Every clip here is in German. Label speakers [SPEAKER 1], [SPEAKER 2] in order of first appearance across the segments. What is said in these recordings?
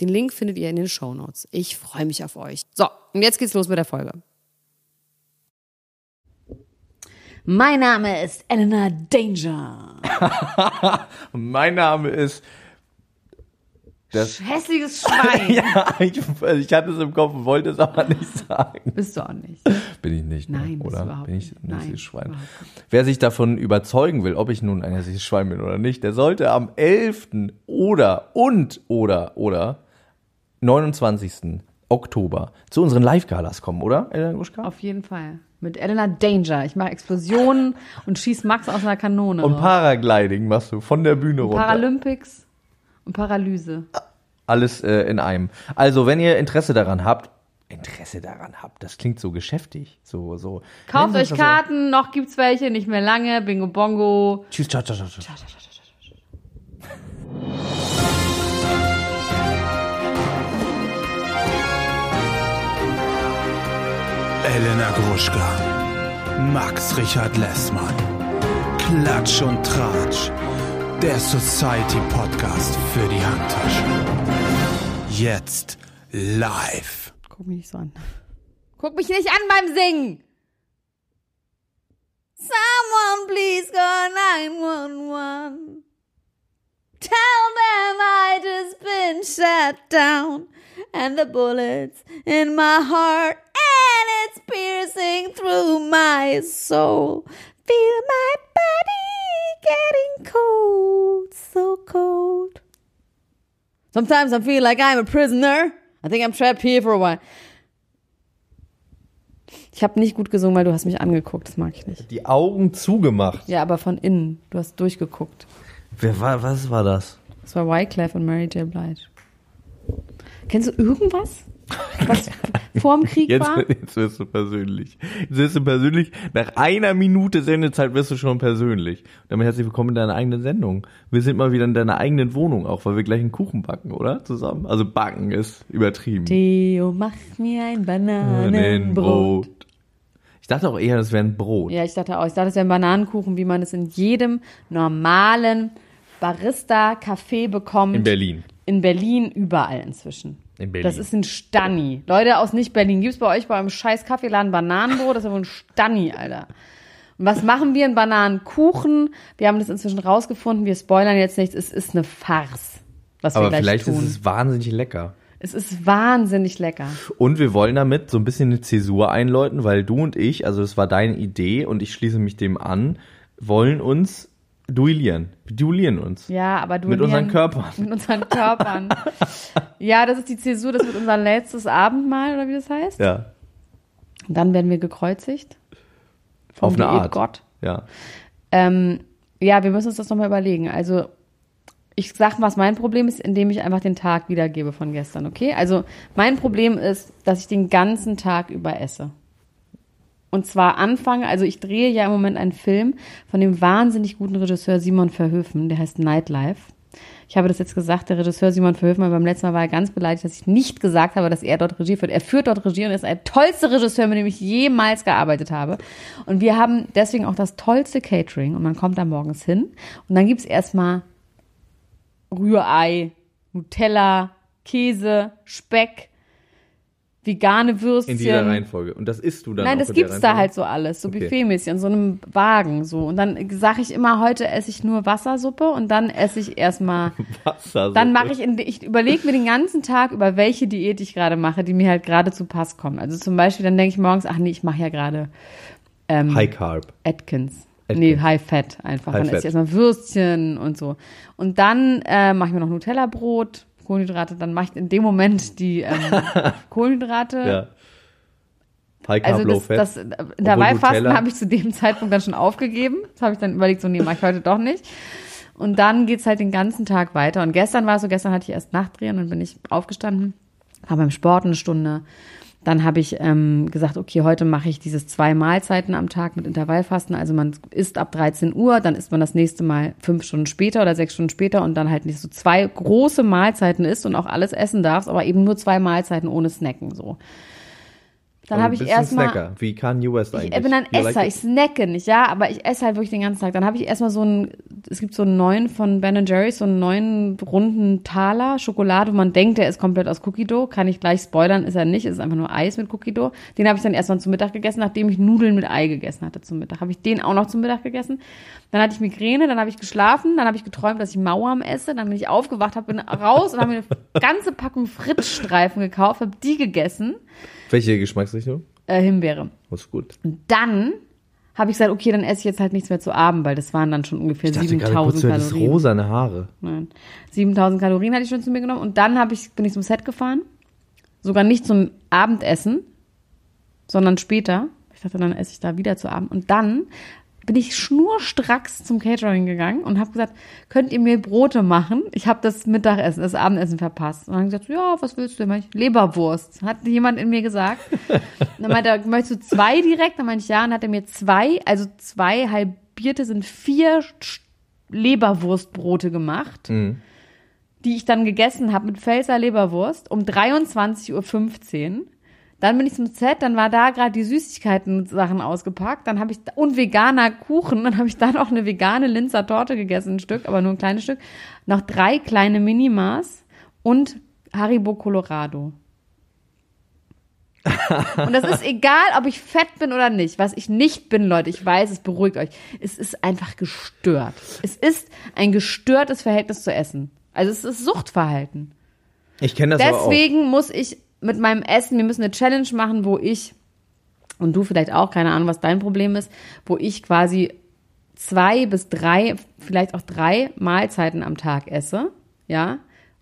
[SPEAKER 1] Den Link findet ihr in den Show Notes. Ich freue mich auf euch. So, und jetzt geht's los mit der Folge.
[SPEAKER 2] Mein Name ist Elena Danger.
[SPEAKER 3] mein Name ist
[SPEAKER 2] das hässliches Schwein.
[SPEAKER 3] ja, ich, ich, hatte es im Kopf und wollte es aber nicht sagen.
[SPEAKER 2] Bist du auch nicht.
[SPEAKER 3] Bin ich nicht.
[SPEAKER 2] Ne? Nein,
[SPEAKER 3] oder?
[SPEAKER 2] Bist du
[SPEAKER 3] bin ich ein
[SPEAKER 2] hässliches
[SPEAKER 3] Schwein? Wer sich davon überzeugen will, ob ich nun ein hässliches Schwein bin oder nicht, der sollte am 11. oder und oder oder 29. Oktober zu unseren Live-Galas kommen, oder,
[SPEAKER 2] Elena Gruschka? Auf jeden Fall. Mit Elena Danger. Ich mache Explosionen und schieß Max aus einer Kanone.
[SPEAKER 3] Und Paragliding machst du von der Bühne runter.
[SPEAKER 2] Paralympics und Paralyse.
[SPEAKER 3] Alles äh, in einem. Also, wenn ihr Interesse daran habt, Interesse daran habt, das klingt so geschäftig. So, so.
[SPEAKER 2] Kauft euch Karten, so. noch gibt's welche, nicht mehr lange. Bingo Bongo.
[SPEAKER 3] Tschüss, ciao, ciao, ciao. ciao. ciao, ciao, ciao.
[SPEAKER 4] Elena Gruschka, Max Richard Lessmann, Klatsch und Tratsch, der Society Podcast für die Handtasche. Jetzt live.
[SPEAKER 2] Guck mich nicht so an. Guck mich nicht an beim Singen. Someone please call 911. Tell them I just been shut down and the bullets in my heart and it's piercing through my soul. Feel my body getting cold, so cold. Sometimes I feel like I'm a prisoner. I think I'm trapped here for a while. Ich habe nicht gut gesungen, weil du hast mich angeguckt. Das mag ich nicht.
[SPEAKER 3] Die Augen zugemacht.
[SPEAKER 2] Ja, aber von innen. Du hast durchgeguckt.
[SPEAKER 3] Wer war, was war das?
[SPEAKER 2] Das war Wyclef und Mary J. Blige. Kennst du irgendwas? Was vor dem Krieg
[SPEAKER 3] jetzt,
[SPEAKER 2] war?
[SPEAKER 3] Jetzt wirst du persönlich. Jetzt wirst du persönlich. Nach einer Minute Sendezeit wirst du schon persönlich. Und damit herzlich willkommen in deiner eigenen Sendung. Wir sind mal wieder in deiner eigenen Wohnung auch, weil wir gleich einen Kuchen backen, oder? Zusammen. Also backen ist übertrieben.
[SPEAKER 2] Theo, mach mir ein Bananenbrot.
[SPEAKER 3] Ich dachte auch eher, das wäre ein Brot.
[SPEAKER 2] Ja, ich dachte auch. Ich dachte, das wäre ein Bananenkuchen, wie man es in jedem normalen Barista-Café bekommt.
[SPEAKER 3] In Berlin.
[SPEAKER 2] In Berlin überall inzwischen.
[SPEAKER 3] In Berlin.
[SPEAKER 2] Das ist ein Stanni. Leute aus nicht-Berlin, gibt es bei euch bei eurem scheiß Kaffeeladen Bananenbrot? Das ist aber ein Stanni, Alter. Und was machen wir? Ein Bananenkuchen. Wir haben das inzwischen rausgefunden. Wir spoilern jetzt nichts. Es ist eine Farce.
[SPEAKER 3] Was aber wir gleich vielleicht tun. ist es wahnsinnig lecker.
[SPEAKER 2] Es ist wahnsinnig lecker.
[SPEAKER 3] Und wir wollen damit so ein bisschen eine Zäsur einläuten, weil du und ich, also es war deine Idee und ich schließe mich dem an, wollen uns duellieren. Wir duellieren uns.
[SPEAKER 2] Ja, aber
[SPEAKER 3] duellieren. Mit unseren Körpern.
[SPEAKER 2] Mit unseren Körpern. ja, das ist die Zäsur, das wird unser letztes Abendmahl, oder wie das heißt.
[SPEAKER 3] Ja.
[SPEAKER 2] Und dann werden wir gekreuzigt.
[SPEAKER 3] Auf eine Art.
[SPEAKER 2] Gott.
[SPEAKER 3] Ja.
[SPEAKER 2] Ähm, ja, wir müssen uns das nochmal überlegen. Also, ich sag, was mein Problem ist, indem ich einfach den Tag wiedergebe von gestern, okay? Also, mein Problem ist, dass ich den ganzen Tag über esse. Und zwar anfange, also ich drehe ja im Moment einen Film von dem wahnsinnig guten Regisseur Simon Verhöfen, der heißt Nightlife. Ich habe das jetzt gesagt, der Regisseur Simon Verhöfen, aber beim letzten Mal war er ganz beleidigt, dass ich nicht gesagt habe, dass er dort Regie führt. Er führt dort Regie und ist der tollste Regisseur, mit dem ich jemals gearbeitet habe. Und wir haben deswegen auch das tollste Catering und man kommt da morgens hin und dann gibt's erstmal Rührei, Nutella, Käse, Speck, vegane Würstchen.
[SPEAKER 3] In dieser Reihenfolge. Und das isst du dann
[SPEAKER 2] Nein, das gibt's da halt so alles, so
[SPEAKER 3] okay.
[SPEAKER 2] buffetmäßig, in so einem Wagen so. Und dann sage ich immer, heute esse ich nur Wassersuppe und dann esse ich erstmal.
[SPEAKER 3] Wassersuppe.
[SPEAKER 2] Dann mache ich, in, ich überlege mir den ganzen Tag, über welche Diät ich gerade mache, die mir halt gerade zu Pass kommen. Also zum Beispiel, dann denke ich morgens, ach nee, ich mache ja gerade ähm,
[SPEAKER 3] High Carb.
[SPEAKER 2] Atkins. Atkins. Nee, High Fat einfach. High dann esse ich erstmal Würstchen und so. Und dann äh, mache ich mir noch Nutella-Brot Kohlenhydrate, dann mache ich in dem Moment die ähm, Kohlenhydrate.
[SPEAKER 3] Ja. High Carb,
[SPEAKER 2] Also
[SPEAKER 3] Low
[SPEAKER 2] das,
[SPEAKER 3] Fat.
[SPEAKER 2] das Intervallfasten habe ich zu dem Zeitpunkt dann schon aufgegeben. Das habe ich dann überlegt, so nee, mache ich heute doch nicht. Und dann geht's halt den ganzen Tag weiter. Und gestern war es so, gestern hatte ich erst Nachtdrehen und dann bin ich aufgestanden, war beim Sport eine Stunde. Dann habe ich ähm, gesagt, okay, heute mache ich dieses zwei Mahlzeiten am Tag mit Intervallfasten. Also man isst ab 13 Uhr, dann isst man das nächste Mal fünf Stunden später oder sechs Stunden später und dann halt nicht so zwei große Mahlzeiten isst und auch alles essen darfst, aber eben nur zwei Mahlzeiten ohne Snacken so. Dann habe ich erstmal
[SPEAKER 3] Snacker, wie Kanye West eigentlich.
[SPEAKER 2] ich bin ein
[SPEAKER 3] like
[SPEAKER 2] Esser,
[SPEAKER 3] it?
[SPEAKER 2] ich snacke nicht, ja, aber ich esse halt wirklich den ganzen Tag. Dann habe ich erstmal so einen, es gibt so einen neuen von Ben Jerry's, so einen neuen runden Taler Schokolade, wo man denkt, der ist komplett aus Cookie Dough. Kann ich gleich spoilern, ist er nicht, ist einfach nur Eis mit Cookie Dough. Den habe ich dann erstmal zum Mittag gegessen, nachdem ich Nudeln mit Ei gegessen hatte zum Mittag. Habe ich den auch noch zum Mittag gegessen. Dann hatte ich Migräne, dann habe ich geschlafen, dann habe ich geträumt, dass ich Mauern esse, dann bin ich aufgewacht, habe bin raus und habe mir eine ganze Packung Frittstreifen gekauft, habe die gegessen,
[SPEAKER 3] Welche Geschmacksrichtung?
[SPEAKER 2] äh, Himbeere.
[SPEAKER 3] Das ist gut.
[SPEAKER 2] dann habe ich gesagt, okay, dann esse ich jetzt halt nichts mehr zu Abend, weil das waren dann schon ungefähr
[SPEAKER 3] Ich dachte gerade kurz,
[SPEAKER 2] 7000
[SPEAKER 3] du hättest
[SPEAKER 2] Kalorien.
[SPEAKER 3] rosane Haare.
[SPEAKER 2] Nein. 7000 Kalorien hatte ich schon zu mir genommen und dann habe ich bin ich zum Set gefahren. Sogar nicht zum Abendessen, sondern später. Ich dachte, dann esse ich da wieder zu Abend und dann bin ich schnurstracks zum Catering gegangen und habe gesagt, könnt ihr mir Brote machen? Ich habe das Mittagessen, das Abendessen verpasst. Und dann habe ich gesagt, ja, was willst du ich, Leberwurst. Hat jemand in mir gesagt. Und dann meinte er, möchtest du zwei direkt? Dann meinte ich, ja. Und dann hat er mir zwei, also zwei halbierte sind vier Leberwurstbrote gemacht, die ich dann gegessen habe mit Pfälzer Leberwurst um 23.15 Uhr. Dann bin ich zum Set, dann war da gerade die Süßigkeiten-Sachen ausgepackt. Dann habe ich und veganer Kuchen, dann habe ich da noch eine vegane Linzer Torte gegessen, ein Stück, aber nur ein kleines Stück. Noch drei kleine Minimas und Haribo Colorado. Und das ist egal, ob ich fett bin oder nicht. Was ich nicht bin, Leute, ich weiß, es beruhigt euch. Es ist einfach gestört. Es ist ein gestörtes Verhältnis zu Essen. Also es ist Suchtverhalten.
[SPEAKER 3] Ich kenne das.
[SPEAKER 2] Deswegen muss ich mit meinem Essen, wir müssen eine Challenge machen, wo ich, und du vielleicht auch, keine Ahnung, was dein Problem ist, wo ich quasi zwei bis drei, vielleicht auch drei Mahlzeiten am Tag esse, ja.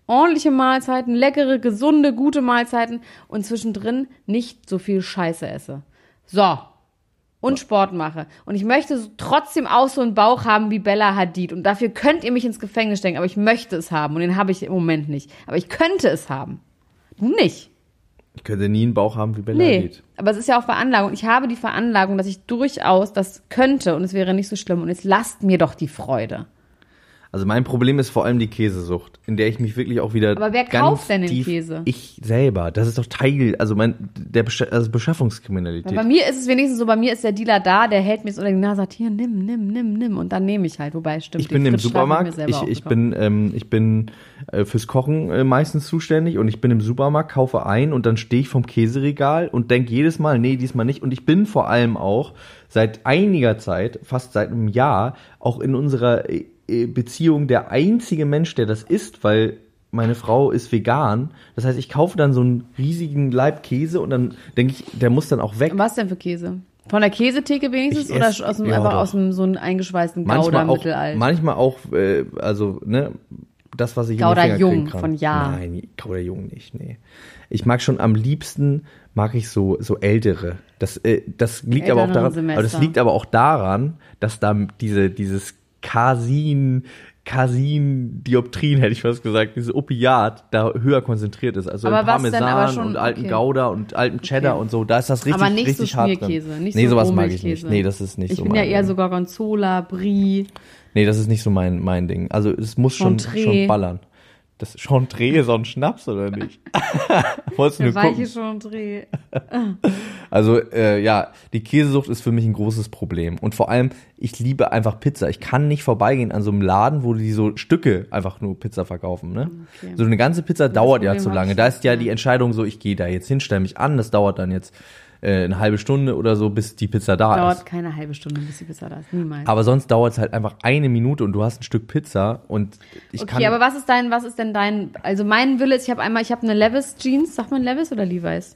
[SPEAKER 2] Ordentliche Mahlzeiten, leckere, gesunde, gute Mahlzeiten und zwischendrin nicht so viel Scheiße esse. So. Und Sport mache. Und ich möchte trotzdem auch so einen Bauch haben wie Bella Hadid. Und dafür könnt ihr mich ins Gefängnis stecken, aber ich möchte es haben. Und den habe ich im Moment nicht. Aber ich könnte es haben. Du nicht.
[SPEAKER 3] Ich könnte nie einen Bauch haben wie Bella
[SPEAKER 2] Nee.
[SPEAKER 3] Hadid.
[SPEAKER 2] Aber es ist ja auch Veranlagung. Ich habe die Veranlagung, dass ich durchaus das könnte und es wäre nicht so schlimm. Und jetzt lasst mir doch die Freude.
[SPEAKER 3] Also mein Problem ist vor allem die Käsesucht, in der ich mich wirklich auch wieder.
[SPEAKER 2] Aber wer
[SPEAKER 3] ganz
[SPEAKER 2] kauft denn den Käse?
[SPEAKER 3] Ich selber. Das ist doch Teil, also mein der Besch also Beschaffungskriminalität.
[SPEAKER 2] Bei mir ist es wenigstens so, bei mir ist der Dealer da, der hält mir so unter die Nase, sagt, hier, nimm, nimm, nimm, nimm. Und dann nehme ich halt. Wobei, stimmt.
[SPEAKER 3] ich bin im Supermarkt, ich, ich bin, ähm, ich bin äh, fürs Kochen äh, meistens zuständig und ich bin im Supermarkt, kaufe ein und dann stehe ich vom Käseregal und denke jedes Mal, nee, diesmal nicht. Und ich bin vor allem auch seit einiger Zeit, fast seit einem Jahr, auch in unserer äh, Beziehung der einzige Mensch, der das isst, weil meine Frau ist vegan. Das heißt, ich kaufe dann so einen riesigen Leib Käse und dann denke ich, der muss dann auch weg.
[SPEAKER 2] Was denn für Käse? Von der Käsetheke wenigstens
[SPEAKER 3] Ich
[SPEAKER 2] oder aus dem,
[SPEAKER 3] ja,
[SPEAKER 2] einfach
[SPEAKER 3] doch.
[SPEAKER 2] aus dem so einem eingeschweißten
[SPEAKER 3] manchmal
[SPEAKER 2] Gouda
[SPEAKER 3] auch,
[SPEAKER 2] Mittelalt?
[SPEAKER 3] manchmal auch, äh, also ne, das was ich
[SPEAKER 2] Gouda
[SPEAKER 3] in Finger
[SPEAKER 2] Jung
[SPEAKER 3] kann.
[SPEAKER 2] von Ja.
[SPEAKER 3] Nein, Gouda Jung nicht, nee. Ich mag schon am liebsten mag ich so so ältere. Das äh, das liegt aber auch
[SPEAKER 2] Älteren
[SPEAKER 3] daran, aber das liegt aber auch daran, dass da diese dieses Casin Casin Dioptrin hätte ich fast gesagt, dieses Opiat da höher konzentriert ist, also
[SPEAKER 2] Aber denn
[SPEAKER 3] Parmesan
[SPEAKER 2] schon-
[SPEAKER 3] und alten
[SPEAKER 2] okay.
[SPEAKER 3] Gouda und alten Cheddar
[SPEAKER 2] Okay.
[SPEAKER 3] und so, da ist das richtig
[SPEAKER 2] aber nicht so
[SPEAKER 3] richtig hart drin.
[SPEAKER 2] Nicht
[SPEAKER 3] nee,
[SPEAKER 2] so
[SPEAKER 3] sowas mag ich nicht. Nee, das ist nicht
[SPEAKER 2] ich
[SPEAKER 3] so
[SPEAKER 2] bin ja eher
[SPEAKER 3] Ding.
[SPEAKER 2] so Gorgonzola, Brie.
[SPEAKER 3] Nee, das ist nicht so mein, mein Ding. Also es muss schon, schon ballern. Das Chantre ist auch ein Schnaps, oder nicht? Wolltest du
[SPEAKER 2] Der
[SPEAKER 3] nur
[SPEAKER 2] weiche
[SPEAKER 3] gucken?
[SPEAKER 2] Chantre.
[SPEAKER 3] Also äh, ja, die Käsesucht ist für mich ein großes Problem. Und vor allem, ich liebe einfach Pizza. Ich kann nicht vorbeigehen an so einem Laden, wo die so Stücke einfach nur Pizza verkaufen. Ne?
[SPEAKER 2] Okay.
[SPEAKER 3] So eine ganze Pizza dauert ja
[SPEAKER 2] Problem
[SPEAKER 3] zu
[SPEAKER 2] hab
[SPEAKER 3] lange. Da ist ja
[SPEAKER 2] ja.
[SPEAKER 3] die Entscheidung so, ich gehe da jetzt hin, stelle mich an. Das dauert dann jetzt äh, eine halbe Stunde oder so, bis die Pizza da ist.
[SPEAKER 2] Dauert keine halbe Stunde, bis die Pizza da ist. Niemals.
[SPEAKER 3] Aber sonst dauert es halt einfach eine Minute und du hast ein Stück Pizza und ich
[SPEAKER 2] okay,
[SPEAKER 3] kann.
[SPEAKER 2] aber was ist dein, was ist denn dein, also mein Wille ist, ich habe einmal, ich habe eine Levis Jeans, sagt man Levis oder Levi's?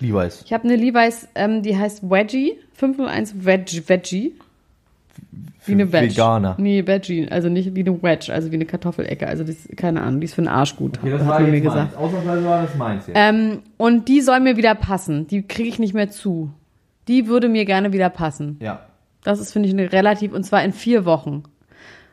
[SPEAKER 3] Levi's.
[SPEAKER 2] Ich habe eine Levi's, ähm, die heißt Wedgie, 501 Veg, Veggie. Wie eine Veg.
[SPEAKER 3] Veganer.
[SPEAKER 2] Nee, Veggie, also nicht wie eine Wedge, also wie eine Kartoffelecke, also das, keine Ahnung, die ist für den Arsch gut, hat man mir gesagt.
[SPEAKER 3] Ausnahmsweise war das meins jetzt.
[SPEAKER 2] Ähm, und die soll mir wieder passen, die kriege ich nicht mehr zu. Die würde mir gerne wieder passen.
[SPEAKER 3] Ja.
[SPEAKER 2] Das ist, finde ich, eine relativ, und zwar in vier Wochen.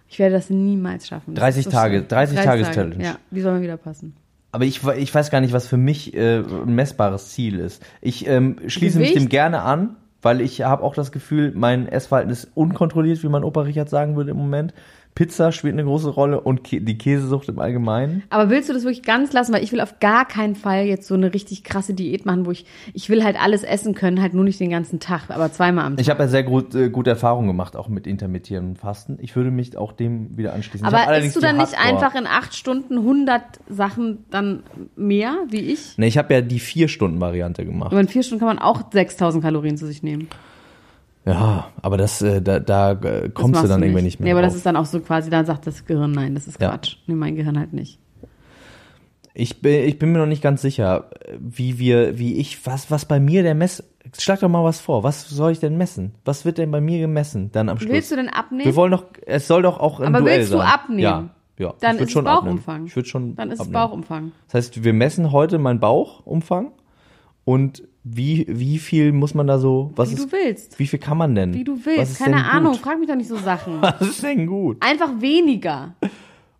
[SPEAKER 2] Ich werde das niemals schaffen. Das
[SPEAKER 3] 30
[SPEAKER 2] ist so
[SPEAKER 3] Tage-
[SPEAKER 2] schlimm.
[SPEAKER 3] 30 Tages-Challenge.
[SPEAKER 2] Ja, die soll mir wieder passen.
[SPEAKER 3] Aber ich, ich weiß gar nicht, was für mich äh, ein messbares Ziel ist. Ich ähm, schließe mich dem gerne an, weil ich habe auch das Gefühl, mein Essverhalten ist unkontrolliert, wie mein Opa Richard sagen würde im Moment. Pizza spielt eine große Rolle und Kä die Käsesucht im Allgemeinen.
[SPEAKER 2] Aber willst du das wirklich ganz lassen? Weil ich will auf gar keinen Fall jetzt so eine richtig krasse Diät machen, wo ich, ich will halt alles essen können, halt nur nicht den ganzen Tag, aber zweimal am Tag.
[SPEAKER 3] Ich habe ja sehr gut, äh, gute Erfahrungen gemacht, auch mit intermittierendem Fasten. Ich würde mich auch dem wieder anschließen.
[SPEAKER 2] Aber isst du dann nicht einfach in acht Stunden 100 Sachen dann mehr, wie ich?
[SPEAKER 3] Ne, ich habe ja die vier Stunden Variante gemacht.
[SPEAKER 2] Aber in vier Stunden kann man auch 6000 Kalorien zu sich nehmen.
[SPEAKER 3] Ja, aber das, äh, da, da äh,
[SPEAKER 2] Das
[SPEAKER 3] kommst
[SPEAKER 2] machst
[SPEAKER 3] du dann irgendwie nicht mehr.
[SPEAKER 2] Nee, aber das
[SPEAKER 3] drauf.
[SPEAKER 2] ist dann auch so quasi, dann sagt das Gehirn, nein, das ist
[SPEAKER 3] Ja.
[SPEAKER 2] Quatsch. Nee, mein Gehirn halt nicht.
[SPEAKER 3] Ich bin, ich bin mir noch nicht ganz sicher, wie wir, wie ich, was, was bei mir der Mess. Schlag doch mal was vor. Was soll ich denn messen? Was wird denn bei mir gemessen dann am Schluss?
[SPEAKER 2] Willst du denn abnehmen?
[SPEAKER 3] Wir wollen doch, es soll doch auch ein
[SPEAKER 2] Aber
[SPEAKER 3] Duell
[SPEAKER 2] willst du
[SPEAKER 3] sein.
[SPEAKER 2] abnehmen?
[SPEAKER 3] Ja, ja.
[SPEAKER 2] Dann ist
[SPEAKER 3] schon
[SPEAKER 2] es
[SPEAKER 3] abnehmen.
[SPEAKER 2] Bauchumfang.
[SPEAKER 3] Ich würde schon.
[SPEAKER 2] Dann ist es
[SPEAKER 3] abnehmen.
[SPEAKER 2] Bauchumfang.
[SPEAKER 3] Das heißt, wir messen heute meinen Bauchumfang und wie, wie viel muss man da so, was
[SPEAKER 2] Wie
[SPEAKER 3] ist,
[SPEAKER 2] du willst.
[SPEAKER 3] wie viel kann man denn?
[SPEAKER 2] Wie du willst. Keine Ahnung, frag mich doch nicht so Sachen.
[SPEAKER 3] Was ist denn gut?
[SPEAKER 2] Einfach weniger.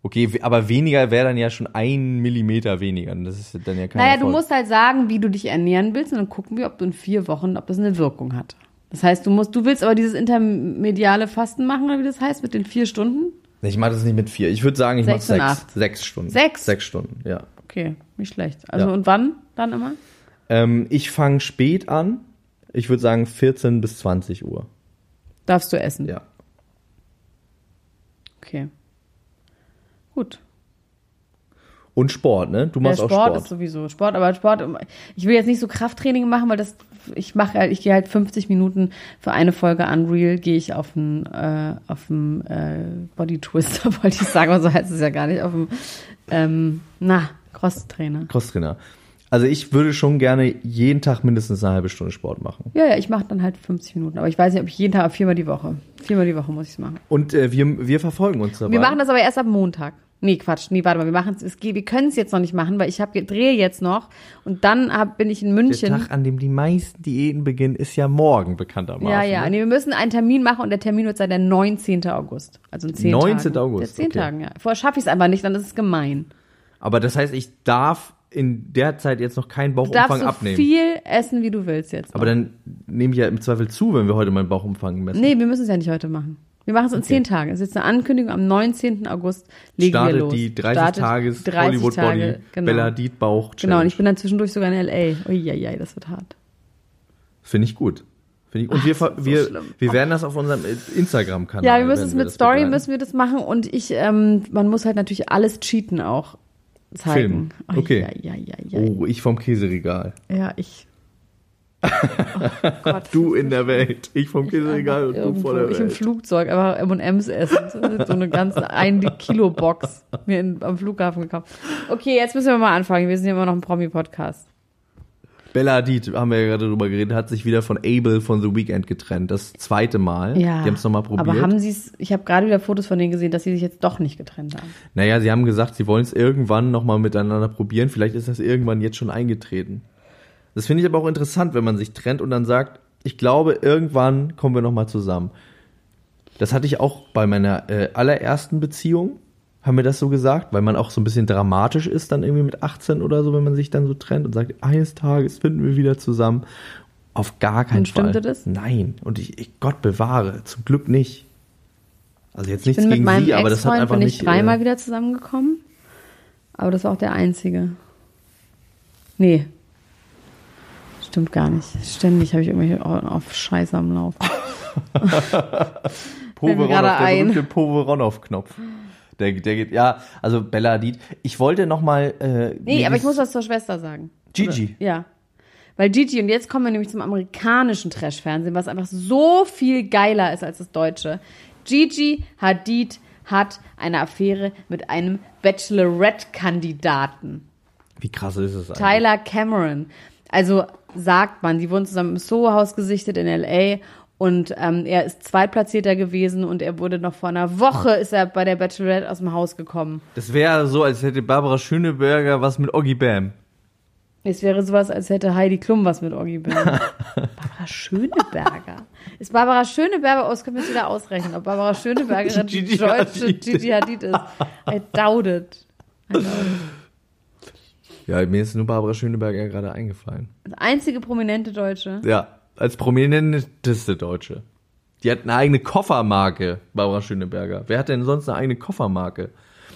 [SPEAKER 3] Okay, aber weniger wäre dann ja schon ein Millimeter weniger. Das ist dann ja kein
[SPEAKER 2] Naja,
[SPEAKER 3] Erfolg.
[SPEAKER 2] du musst halt sagen, wie du dich ernähren willst und dann gucken wir, ob du in vier Wochen, ob das eine Wirkung hat. Das heißt, du musst, du willst aber dieses intermediale Fasten machen, oder wie das heißt, mit den vier Stunden?
[SPEAKER 3] Ich mache das nicht mit vier. Ich würde sagen, ich mache
[SPEAKER 2] Sechs.
[SPEAKER 3] Sechs Stunden.
[SPEAKER 2] Sechs?
[SPEAKER 3] Sechs Stunden, ja.
[SPEAKER 2] Okay, nicht schlecht. Also
[SPEAKER 3] Ja.
[SPEAKER 2] und wann dann immer?
[SPEAKER 3] Ähm, ich fange spät an. Ich würde sagen 14 bis 20 Uhr.
[SPEAKER 2] Darfst du essen?
[SPEAKER 3] Ja.
[SPEAKER 2] Okay. Gut.
[SPEAKER 3] Und Sport, ne? Du machst
[SPEAKER 2] Sport,
[SPEAKER 3] auch Sport.
[SPEAKER 2] ist sowieso Sport, aber Sport, ich will jetzt nicht so Krafttraining machen, weil das, ich mache halt, ich gehe halt 50 Minuten für eine Folge Unreal, gehe ich auf einen, äh, auf einen äh, Body Twister, wollte ich sagen, aber so heißt es ja gar nicht, auf einen, ähm, na, Cross-Trainer.
[SPEAKER 3] Crosstrainer. Also ich würde schon gerne jeden Tag mindestens eine halbe Stunde Sport machen.
[SPEAKER 2] Ja, ja, ich mache dann halt 50 Minuten, aber ich weiß nicht, ob ich jeden Tag, viermal die Woche, viermal die Woche muss ich es machen.
[SPEAKER 3] Und äh, wir, wir verfolgen uns dabei.
[SPEAKER 2] Wir machen das aber erst ab Montag. Nee, Quatsch, nee, warte mal, wir machen es, wir können es jetzt noch nicht machen, weil ich habe drehe jetzt noch und dann hab, bin ich in
[SPEAKER 3] Der
[SPEAKER 2] München.
[SPEAKER 3] Tag, an dem die meisten Diäten beginnen, ist ja morgen bekanntermaßen.
[SPEAKER 2] Ja, ja.
[SPEAKER 3] Ne?
[SPEAKER 2] Nee, wir müssen einen Termin machen und der Termin wird sein der 19. August. Also in 10
[SPEAKER 3] 19.
[SPEAKER 2] Tagen.
[SPEAKER 3] August,
[SPEAKER 2] Der 10
[SPEAKER 3] okay.
[SPEAKER 2] Tagen, ja. Vorher schaffe ich es einfach nicht, dann ist es gemein.
[SPEAKER 3] Aber das heißt, ich darf in der Zeit jetzt noch keinen
[SPEAKER 2] Du darfst
[SPEAKER 3] Bauchumfang
[SPEAKER 2] so
[SPEAKER 3] abnehmen.
[SPEAKER 2] viel essen, wie du willst jetzt.
[SPEAKER 3] Aber
[SPEAKER 2] noch.
[SPEAKER 3] dann nehme ich ja im Zweifel zu, wenn wir heute meinen Bauchumfang messen.
[SPEAKER 2] Nee, wir müssen es ja nicht heute machen. Wir machen es in 10 Tagen. Es ist jetzt eine Ankündigung, am 19. August legen
[SPEAKER 3] startet
[SPEAKER 2] wir los.
[SPEAKER 3] die 30
[SPEAKER 2] Startet
[SPEAKER 3] Tages
[SPEAKER 2] 30
[SPEAKER 3] Hollywood
[SPEAKER 2] Tage,
[SPEAKER 3] Body
[SPEAKER 2] genau.
[SPEAKER 3] Bella Diet Bauch
[SPEAKER 2] Genau, und
[SPEAKER 3] Challenge.
[SPEAKER 2] ich bin dann zwischendurch sogar in L.A. Uiuiui, das wird hart.
[SPEAKER 3] Finde ich gut. Finde ich, und wir, ver-
[SPEAKER 2] so
[SPEAKER 3] wir,
[SPEAKER 2] schlimm.
[SPEAKER 3] wir werden das auf unserem Instagram-Kanal.
[SPEAKER 2] Ja, wir müssen es mit Story,
[SPEAKER 3] begleiten.
[SPEAKER 2] müssen wir das machen und ich, ähm, man muss halt natürlich alles cheaten auch zeigen.
[SPEAKER 3] Filmen. Okay.
[SPEAKER 2] Uiuiui.
[SPEAKER 3] Oh, ich vom Käseregal.
[SPEAKER 2] Ja, ich. Oh Gott,
[SPEAKER 3] Du in der Welt. Ich vom Käseregal und du vor der
[SPEAKER 2] ich im
[SPEAKER 3] Welt.
[SPEAKER 2] Flugzeug, einfach M&M's essen. So eine ganze ein Kilo Box mir in, am Flughafen gekauft. Okay, jetzt müssen wir mal anfangen. Wir sind ja immer noch ein Promi-Podcast.
[SPEAKER 3] Bella Hadid, haben wir ja gerade drüber geredet, hat sich wieder von Abel von The Weeknd getrennt. Das zweite Mal.
[SPEAKER 2] Ja.
[SPEAKER 3] Die haben es nochmal probiert.
[SPEAKER 2] Aber haben sie es, ich habe gerade wieder Fotos von denen gesehen, dass sie sich jetzt doch nicht getrennt haben.
[SPEAKER 3] naja, sie haben gesagt, sie wollen es irgendwann nochmal miteinander probieren. Vielleicht ist das irgendwann jetzt schon eingetreten. Das finde ich aber auch interessant, wenn man sich trennt und dann sagt, ich glaube, irgendwann kommen wir nochmal zusammen. Das hatte ich auch bei meiner äh, allerersten Beziehung, haben wir das so gesagt, weil man auch so ein bisschen dramatisch ist, dann irgendwie mit 18 oder so, wenn man sich dann so trennt und sagt, eines Tages finden wir wieder zusammen. Auf gar keinen
[SPEAKER 2] Und stimmte
[SPEAKER 3] Fall.
[SPEAKER 2] das?
[SPEAKER 3] Nein. Und ich, ich, Gott bewahre, zum Glück nicht. Also jetzt
[SPEAKER 2] Ich
[SPEAKER 3] nichts
[SPEAKER 2] bin mit
[SPEAKER 3] gegen
[SPEAKER 2] meinem
[SPEAKER 3] sie, aber das hat einfach
[SPEAKER 2] bin ich
[SPEAKER 3] nicht.
[SPEAKER 2] dreimal
[SPEAKER 3] äh,
[SPEAKER 2] wieder zusammengekommen. Aber das war auch der einzige. Nee. Stimmt gar nicht. Ständig habe ich irgendwelche auf Scheiße am Laufen.
[SPEAKER 3] Poveron
[SPEAKER 2] mir
[SPEAKER 3] auf der
[SPEAKER 2] ein.
[SPEAKER 3] berühmte Poveron-Knopf. Der, der geht, ja, also Bella Hadid. Ich wollte noch mal. Äh,
[SPEAKER 2] Nee, aber ich muss was zur Schwester sagen.
[SPEAKER 3] Gigi.
[SPEAKER 2] Ja. Weil Gigi, und jetzt kommen wir nämlich zum amerikanischen Trash-Fernsehen, was einfach so viel geiler ist als das deutsche. Gigi Hadid hat eine Affäre mit einem Bachelorette-Kandidaten.
[SPEAKER 3] Wie krass ist es eigentlich?
[SPEAKER 2] Tyler Cameron. Also sagt man, die wurden zusammen im Soho-Haus gesichtet in L.A. Und ähm, er ist Zweitplatzierter gewesen und er wurde noch vor einer Woche ist er bei der Bachelorette aus dem Haus gekommen.
[SPEAKER 3] Das wäre so, als hätte Barbara Schöneberger was mit Oggy Bam.
[SPEAKER 2] Es wäre sowas, als hätte Heidi Klum was mit Oggi Bam. Barbara Schöneberger. Ist Barbara Schöneberger, oh, das können wir jetzt wieder ausrechnen, ob Barbara Schöneberger die
[SPEAKER 3] Gigi
[SPEAKER 2] deutsche
[SPEAKER 3] Hadid.
[SPEAKER 2] Gigi Hadid ist. I doubt it. I doubt it.
[SPEAKER 3] Ja, mir ist nur Barbara Schöneberger gerade eingefallen.
[SPEAKER 2] Das einzige prominente Deutsche.
[SPEAKER 3] Ja, als prominenteste Deutsche. Die hat eine eigene Koffermarke, Barbara Schöneberger. Wer hat denn sonst eine eigene Koffermarke?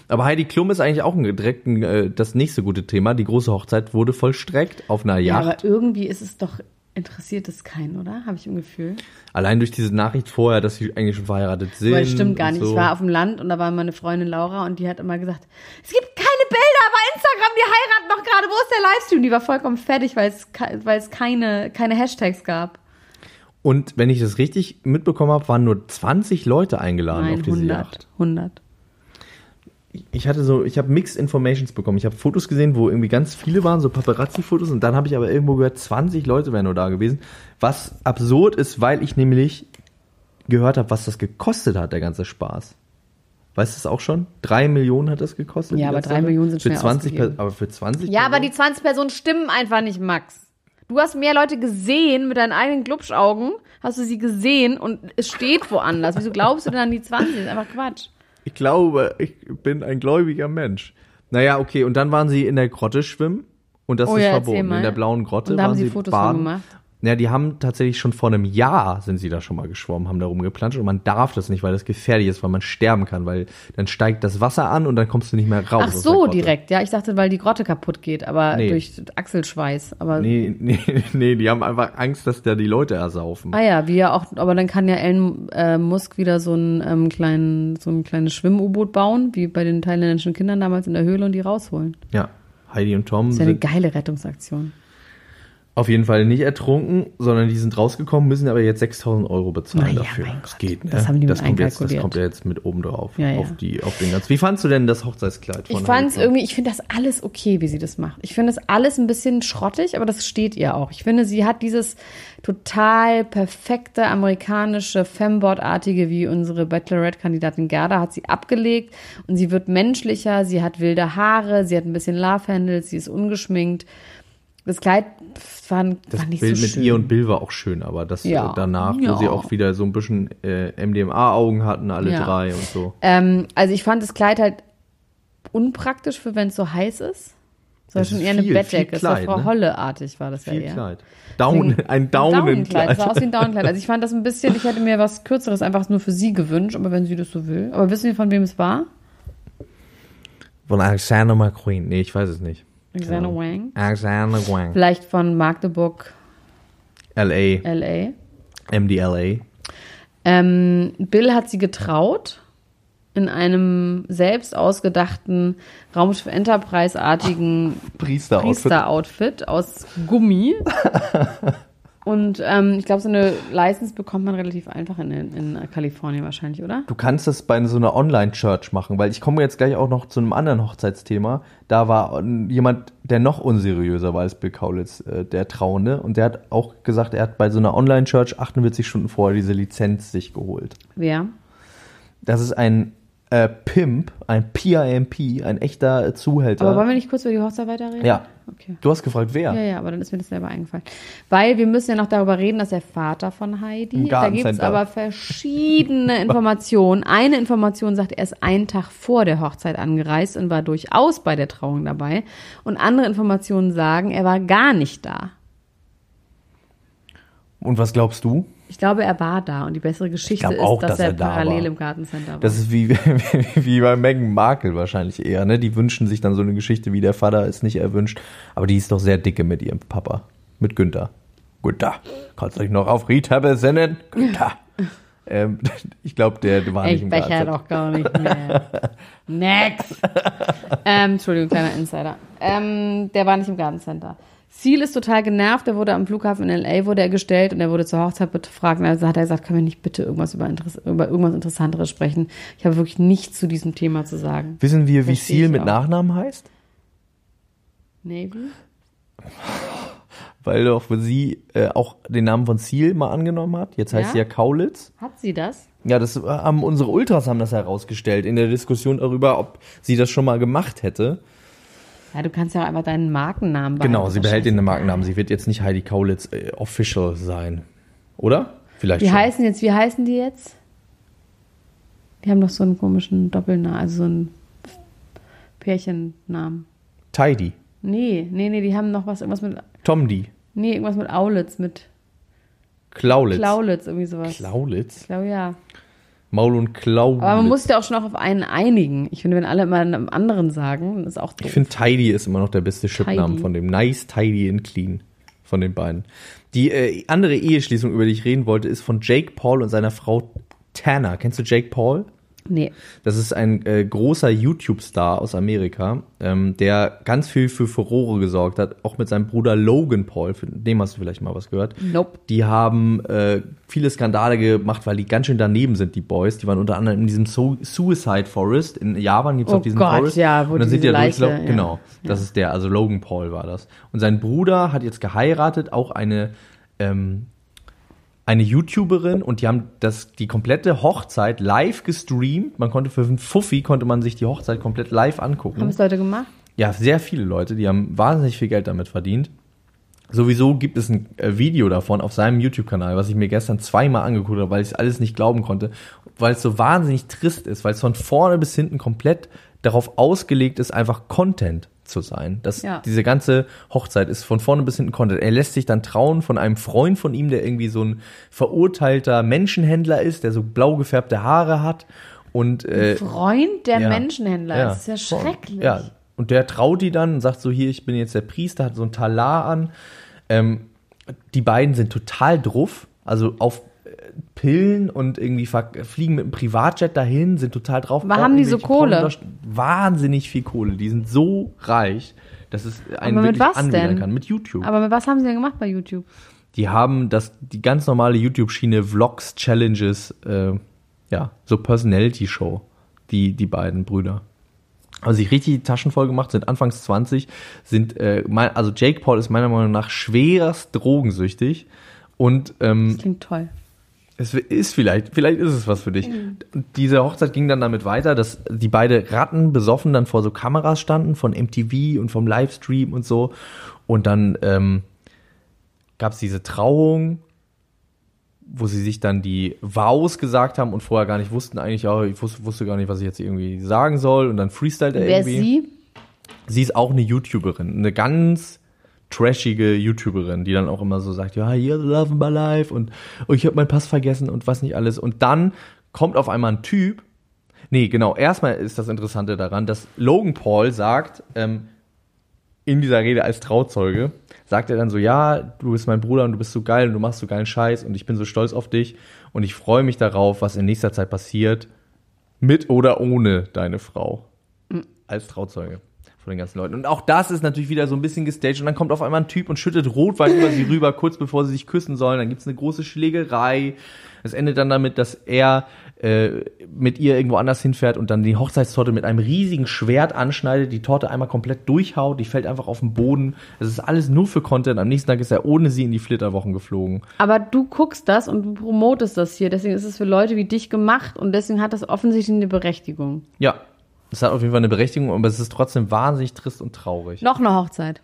[SPEAKER 3] Aber Heidi Klum ist eigentlich auch ein, direkt ein, äh, das nächste gute Thema. Die große Hochzeit wurde vollstreckt auf einer
[SPEAKER 2] Ja,
[SPEAKER 3] Yacht.
[SPEAKER 2] aber irgendwie ist es doch, interessiert es keinen, oder? Habe ich im Gefühl.
[SPEAKER 3] Allein durch diese Nachricht vorher, dass sie eigentlich schon verheiratet sind.
[SPEAKER 2] Das stimmt gar nicht.
[SPEAKER 3] So.
[SPEAKER 2] Ich war auf dem Land und da war meine Freundin Laura und die hat immer gesagt, es gibt keine Bilder bei Instagram, die heiraten noch gerade. Wo ist der Livestream? Die war vollkommen fertig, weil es, weil es keine, keine Hashtags gab.
[SPEAKER 3] Und wenn ich das richtig mitbekommen habe, waren nur 20 Leute eingeladen
[SPEAKER 2] Nein,
[SPEAKER 3] auf diese
[SPEAKER 2] 100.
[SPEAKER 3] Yacht.
[SPEAKER 2] 100.
[SPEAKER 3] ich hatte so, ich habe Mixed Informations bekommen. Ich habe Fotos gesehen, wo irgendwie ganz viele waren, so Paparazzi-Fotos, und dann habe ich aber irgendwo gehört, 20 Leute wären nur da gewesen. Was absurd ist, weil ich nämlich gehört habe, was das gekostet hat, der ganze Spaß. Weißt du das auch schon? Drei Millionen hat das gekostet?
[SPEAKER 2] Ja, aber drei
[SPEAKER 3] Sache?
[SPEAKER 2] Millionen sind
[SPEAKER 3] für
[SPEAKER 2] schnell
[SPEAKER 3] 20 per,
[SPEAKER 2] ausgegeben.
[SPEAKER 3] Aber für 20
[SPEAKER 2] Ja, aber die
[SPEAKER 3] Personen?
[SPEAKER 2] 20 Personen stimmen einfach nicht, Max. Du hast mehr Leute gesehen mit deinen eigenen Glubschaugen, hast du sie gesehen und es steht woanders. Wieso glaubst du denn an die 20? Das ist einfach Quatsch.
[SPEAKER 3] Ich glaube, ich bin ein gläubiger Mensch. Naja, okay, und dann waren sie in der Grotte schwimmen und das
[SPEAKER 2] Oh
[SPEAKER 3] ist
[SPEAKER 2] ja,
[SPEAKER 3] verboten. In der blauen Grotte
[SPEAKER 2] Und da haben
[SPEAKER 3] waren
[SPEAKER 2] sie
[SPEAKER 3] sie
[SPEAKER 2] Fotos von
[SPEAKER 3] baden.
[SPEAKER 2] gemacht?
[SPEAKER 3] Ja, die haben tatsächlich schon vor einem Jahr sind sie da schon mal geschwommen, haben da rumgeplanscht und man darf das nicht, weil das gefährlich ist, weil man sterben kann, weil dann steigt das Wasser an und dann kommst du nicht mehr raus.
[SPEAKER 2] Ach so, direkt. Ja, ich dachte, weil die Grotte kaputt geht, aber
[SPEAKER 3] Nee.
[SPEAKER 2] durch Achselschweiß. Aber
[SPEAKER 3] Nee, nee, nee, die haben einfach Angst, dass da die Leute ersaufen.
[SPEAKER 2] Ah ja, wie ja auch, aber dann kann ja Elon äh, Musk wieder so ein ähm, kleinen, so ein kleines Schwimm-U-Boot bauen, wie bei den thailändischen Kindern damals in der Höhle und die rausholen.
[SPEAKER 3] Ja, Heidi und Tom
[SPEAKER 2] Das ist ja eine geile Rettungsaktion.
[SPEAKER 3] Auf jeden Fall nicht ertrunken, sondern die sind rausgekommen, müssen aber jetzt 6000 Euro bezahlen
[SPEAKER 2] ja,
[SPEAKER 3] dafür.
[SPEAKER 2] mein
[SPEAKER 3] das geht, ne?
[SPEAKER 2] Das haben die mit
[SPEAKER 3] kommt jetzt, Das kommt ja jetzt mit oben drauf.
[SPEAKER 2] Ja, ja.
[SPEAKER 3] Auf, die, auf den ganzen. Wie fandst du denn das Hochzeitskleid von
[SPEAKER 2] Ich fand irgendwie, ich finde das alles okay, wie sie das macht. Ich finde das alles ein bisschen schrottig, aber das steht ihr auch. Ich finde, sie hat dieses total perfekte amerikanische Femboard-artige, wie unsere Bachelorette-Kandidatin Gerda, hat sie abgelegt und sie wird menschlicher, sie hat wilde Haare, sie hat ein bisschen Love-Handles, sie ist ungeschminkt. Das Kleid war,
[SPEAKER 3] Das
[SPEAKER 2] war nicht
[SPEAKER 3] Bild
[SPEAKER 2] so
[SPEAKER 3] mit
[SPEAKER 2] schön.
[SPEAKER 3] ihr und Bill war auch schön, aber das
[SPEAKER 2] Ja.
[SPEAKER 3] äh, danach,
[SPEAKER 2] Ja.
[SPEAKER 3] wo sie auch wieder so ein bisschen äh, MDMA-Augen hatten, alle
[SPEAKER 2] Ja.
[SPEAKER 3] drei und so.
[SPEAKER 2] Ähm, also ich fand das Kleid halt unpraktisch für wenn es so heiß ist. Das war
[SPEAKER 3] Das
[SPEAKER 2] schon
[SPEAKER 3] ist
[SPEAKER 2] eher eine
[SPEAKER 3] viel,
[SPEAKER 2] Bettdecke.
[SPEAKER 3] viel
[SPEAKER 2] Das war Frau
[SPEAKER 3] ne?
[SPEAKER 2] Holle-artig, war das ja
[SPEAKER 3] Viel
[SPEAKER 2] eher.
[SPEAKER 3] Kleid. Down, ein Daunenkleid.
[SPEAKER 2] Das sah aus wie ein Daunenkleid. Also ich fand das ein bisschen, ich hätte mir was Kürzeres einfach nur für sie gewünscht, aber wenn sie das so will. Aber wissen wir, von wem es war?
[SPEAKER 3] Von Alexander McQueen. Nee, ich weiß es nicht.
[SPEAKER 2] Alexander Wang.
[SPEAKER 3] Alexander Wang.
[SPEAKER 2] Vielleicht von Magdeburg,
[SPEAKER 3] L.A.
[SPEAKER 2] L.A.
[SPEAKER 3] MDLA.
[SPEAKER 2] Ähm, Bill hat sie getraut in einem selbst ausgedachten Raumschiff Enterprise-artigen
[SPEAKER 3] Priester
[SPEAKER 2] Priester-Outfit aus Gummi. Und ähm, ich glaube, so eine License bekommt man relativ einfach in, in Kalifornien wahrscheinlich, oder?
[SPEAKER 3] Du kannst das bei so einer Online-Church machen, weil ich komme jetzt gleich auch noch zu einem anderen Hochzeitsthema. Da war äh, jemand, der noch unseriöser war als Bill Kaulitz, äh, der Trauende. Und der hat auch gesagt, er hat bei so einer Online-Church 48 Stunden vorher diese Lizenz sich geholt.
[SPEAKER 2] Wer?
[SPEAKER 3] Das ist ein äh, Pimp, ein PIMP, ein echter Zuhälter.
[SPEAKER 2] Aber wollen wir nicht kurz über die Hochzeit weiterreden?
[SPEAKER 3] ja.
[SPEAKER 2] Okay.
[SPEAKER 3] Du hast gefragt, wer?
[SPEAKER 2] Ja, ja, aber dann ist mir das selber eingefallen. Weil wir müssen ja noch darüber reden, dass der Vater von Heidi, da gibt es aber verschiedene Informationen. Eine Information sagt, er ist einen Tag vor der Hochzeit angereist und war durchaus bei der Trauung dabei. Und andere Informationen sagen, er war gar nicht da.
[SPEAKER 3] Und was glaubst du?
[SPEAKER 2] Ich glaube, er war da und die bessere Geschichte ist,
[SPEAKER 3] auch,
[SPEAKER 2] dass,
[SPEAKER 3] dass
[SPEAKER 2] er,
[SPEAKER 3] er da
[SPEAKER 2] parallel
[SPEAKER 3] war.
[SPEAKER 2] im Gartencenter war.
[SPEAKER 3] Das ist wie, wie bei Meghan Markle wahrscheinlich eher, ne? Die wünschen sich dann so eine Geschichte wie der Vater ist nicht erwünscht. Aber die ist doch sehr dicke mit ihrem Papa. Mit Günther. Günther. Kannst du dich noch auf Rita besinnen? Günther. ähm, ich glaube, der, der war nicht
[SPEAKER 2] ich
[SPEAKER 3] im
[SPEAKER 2] becher
[SPEAKER 3] Garten.
[SPEAKER 2] doch gar nicht mehr. Next. ähm, Entschuldigung, kleiner Insider. Ähm, der war nicht im Gartencenter. Ziel ist total genervt. Er wurde am Flughafen in L.A. wurde er gestellt und er wurde zur Hochzeit befragt. Und also hat er gesagt, können wir nicht bitte irgendwas über, Interess über irgendwas Interessanteres sprechen? Ich habe wirklich nichts zu diesem Thema zu sagen.
[SPEAKER 3] Wissen wir, wie Seal mit
[SPEAKER 2] auch.
[SPEAKER 3] Nachnamen heißt?
[SPEAKER 2] Navy?
[SPEAKER 3] Weil doch sie äh, auch den Namen von Seal mal angenommen hat. Jetzt heißt
[SPEAKER 2] Ja?
[SPEAKER 3] sie ja Kaulitz.
[SPEAKER 2] Hat sie das?
[SPEAKER 3] Ja, das äh, haben unsere Ultras haben das herausgestellt in der Diskussion darüber, ob sie das schon mal gemacht hätte.
[SPEAKER 2] Ja, du kannst ja auch einfach deinen Markennamen
[SPEAKER 3] Genau, sie behält den Markennamen. Sie wird jetzt nicht Heidi Kaulitz äh, official sein. Oder? Vielleicht
[SPEAKER 2] Die
[SPEAKER 3] schon.
[SPEAKER 2] heißen jetzt, wie heißen die jetzt? Die haben doch so einen komischen Doppelnamen, also so einen Pärchennamen.
[SPEAKER 3] Tidy.
[SPEAKER 2] Nee, nee, nee, die haben noch was, irgendwas mit,
[SPEAKER 3] Tom D.
[SPEAKER 2] nee, irgendwas mit Aulitz, mit
[SPEAKER 3] Klaulitz.
[SPEAKER 2] Klaulitz, irgendwie sowas.
[SPEAKER 3] Klaulitz?
[SPEAKER 2] Ich glaube, ja.
[SPEAKER 3] Maul und Klaulitz.
[SPEAKER 2] Aber man muss ja auch schon auch auf einen einigen. Ich finde, wenn alle immer einen anderen sagen, ist auch doof.
[SPEAKER 3] Ich finde Tidy ist immer noch der beste Chipname von dem. Nice, Tidy and Clean von den beiden. Die äh, andere Eheschließung, über die ich reden wollte, ist von Jake Paul und seiner Frau Tanner. Kennst du Jake Paul?
[SPEAKER 2] Nee.
[SPEAKER 3] Das ist ein äh, großer YouTube-Star aus Amerika, ähm, der ganz viel für Furore gesorgt hat, auch mit seinem Bruder Logan Paul, von dem hast du vielleicht mal was gehört.
[SPEAKER 2] Nope.
[SPEAKER 3] Die haben äh, viele Skandale gemacht, weil die ganz schön daneben sind, die Boys. Die waren unter anderem in diesem Su Suicide Forest. In Japan gibt's
[SPEAKER 2] Oh
[SPEAKER 3] auch diesen
[SPEAKER 2] Gott,
[SPEAKER 3] Forest.
[SPEAKER 2] ja, wo
[SPEAKER 3] und dann sind die
[SPEAKER 2] Leiche, ja.
[SPEAKER 3] Genau, das ist der, also Logan Paul war das. Und sein Bruder hat jetzt geheiratet, auch eine ähm, eine YouTuberin und die haben das die komplette Hochzeit live gestreamt. Man konnte für einen Fuffi konnte man sich die Hochzeit komplett live angucken.
[SPEAKER 2] Haben es Leute gemacht?
[SPEAKER 3] Ja, sehr viele Leute, die haben wahnsinnig viel Geld damit verdient. Sowieso gibt es ein äh, Video davon auf seinem YouTube-Kanal, was ich mir gestern zweimal angeguckt habe, weil ich es alles nicht glauben konnte, weil es so wahnsinnig trist ist, weil es von vorne bis hinten komplett darauf ausgelegt ist, einfach Content zu sein. Das,
[SPEAKER 2] Ja.
[SPEAKER 3] Diese ganze Hochzeit ist von vorne bis hinten Content. Er lässt sich dann trauen von einem Freund von ihm, der irgendwie so ein verurteilter Menschenhändler ist, der so blau gefärbte Haare hat und äh,
[SPEAKER 2] Freund der
[SPEAKER 3] ja.
[SPEAKER 2] Menschenhändler. Das ist ja schrecklich.
[SPEAKER 3] ja, und der traut die dann und sagt so, hier, ich bin jetzt der Priester, hat so ein Talar an. Ähm, die beiden sind total druff, also auf Pillen und irgendwie fliegen mit einem Privatjet dahin, sind total drauf.
[SPEAKER 2] Aber haben die so Kohle?
[SPEAKER 3] Wahnsinnig viel Kohle. Die sind so reich, dass es einen
[SPEAKER 2] Aber mit
[SPEAKER 3] wirklich
[SPEAKER 2] was
[SPEAKER 3] anwidern kann. Mit YouTube.
[SPEAKER 2] Aber mit was haben sie denn gemacht bei YouTube?
[SPEAKER 3] Die haben das, die ganz normale YouTube-Schiene, Vlogs, Challenges, äh, ja, so Personality-Show, die, die beiden Brüder. Haben sich richtig die Taschen voll gemacht, sind anfangs 20, sind, äh, mein, also Jake Paul ist meiner Meinung nach schwerst drogensüchtig und ähm,
[SPEAKER 2] Das klingt toll.
[SPEAKER 3] Es ist vielleicht, vielleicht ist es was für dich. Und diese Hochzeit ging dann damit weiter, dass die beide Ratten besoffen dann vor so Kameras standen von MTV und vom Livestream und so. Und dann ähm, gab es diese Trauung, wo sie sich dann die Vows gesagt haben und vorher gar nicht wussten eigentlich, ja, ich wusste, wusste gar nicht, was ich jetzt irgendwie sagen soll. Und dann freestylt er
[SPEAKER 2] Wer ist
[SPEAKER 3] irgendwie.
[SPEAKER 2] sie?
[SPEAKER 3] Sie ist auch eine YouTuberin, eine ganz trashige YouTuberin, die dann auch immer so sagt, ja, you're the love of my life und oh, ich habe meinen Pass vergessen und was nicht alles. Und dann kommt auf einmal ein Typ. Nee, genau, erstmal ist das Interessante daran, dass Logan Paul sagt, ähm, in dieser Rede als Trauzeuge, sagt er dann so, ja, du bist mein Bruder und du bist so geil und du machst so geilen Scheiß und ich bin so stolz auf dich und ich freue mich darauf, was in nächster Zeit passiert, mit oder ohne deine Frau. Als Trauzeuge von den ganzen Leuten. Und auch das ist natürlich wieder so ein bisschen gestaged und dann kommt auf einmal ein Typ und schüttet Rotwein über sie rüber, kurz bevor sie sich küssen sollen. Dann gibt's eine große Schlägerei. Es endet dann damit, dass er äh, mit ihr irgendwo anders hinfährt und dann die Hochzeitstorte mit einem riesigen Schwert anschneidet, die Torte einmal komplett durchhaut, die fällt einfach auf den Boden. Es ist alles nur für Content. Am nächsten Tag ist er ohne sie in die Flitterwochen geflogen.
[SPEAKER 2] Aber du guckst das und du promotest das hier. Deswegen ist es für Leute wie dich gemacht und deswegen hat das offensichtlich eine Berechtigung.
[SPEAKER 3] Ja, es hat auf jeden Fall eine Berechtigung, aber es ist trotzdem wahnsinnig trist und traurig.
[SPEAKER 2] Noch eine Hochzeit.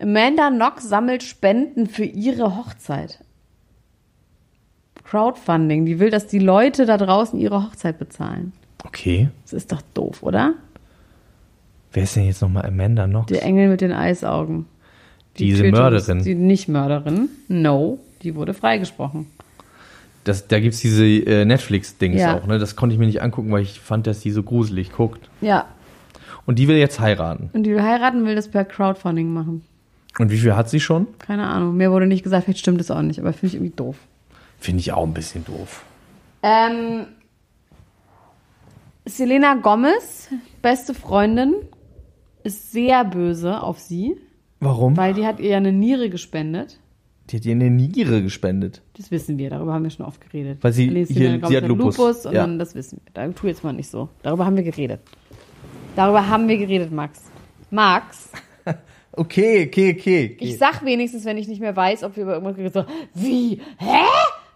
[SPEAKER 2] Amanda Knox sammelt Spenden für ihre Hochzeit. Crowdfunding. Die will, dass die Leute da draußen ihre Hochzeit bezahlen.
[SPEAKER 3] Okay.
[SPEAKER 2] Das ist doch doof, oder?
[SPEAKER 3] Wer ist denn jetzt nochmal Amanda Knox?
[SPEAKER 2] Der Engel mit den Eisaugen.
[SPEAKER 3] Diese
[SPEAKER 2] Tötungs-
[SPEAKER 3] Mörderin.
[SPEAKER 2] Die nicht Mörderin. No, die wurde freigesprochen.
[SPEAKER 3] Das, da gibt's diese äh, Netflix-Dings
[SPEAKER 2] Ja.
[SPEAKER 3] auch, ne? Das konnte ich mir nicht angucken, weil ich fand, dass die so gruselig guckt.
[SPEAKER 2] Ja.
[SPEAKER 3] Und die will jetzt heiraten.
[SPEAKER 2] Und die will heiraten, will das per Crowdfunding machen.
[SPEAKER 3] Und wie viel hat sie schon?
[SPEAKER 2] Keine Ahnung. Mir wurde nicht gesagt, vielleicht stimmt es auch nicht, aber finde ich irgendwie doof.
[SPEAKER 3] Finde ich auch ein bisschen doof.
[SPEAKER 2] Ähm, Selena Gomez, beste Freundin, ist sehr böse auf sie,
[SPEAKER 3] Warum?
[SPEAKER 2] weil die hat ihr ja eine Niere gespendet.
[SPEAKER 3] Die hat ihr eine Niere gespendet.
[SPEAKER 2] Das wissen wir, darüber haben wir schon oft geredet.
[SPEAKER 3] Weil sie-
[SPEAKER 2] Nee,
[SPEAKER 3] hier- sie hat Lupus.
[SPEAKER 2] und
[SPEAKER 3] Ja.
[SPEAKER 2] dann, das wissen wir. Da tu jetzt mal nicht so. Darüber haben wir geredet. Darüber haben wir geredet, Max. Max,
[SPEAKER 3] Okay, okay, okay. okay.
[SPEAKER 2] ich sag wenigstens, wenn ich nicht mehr weiß, ob wir über irgendwas geredet haben, so, wie? Hä?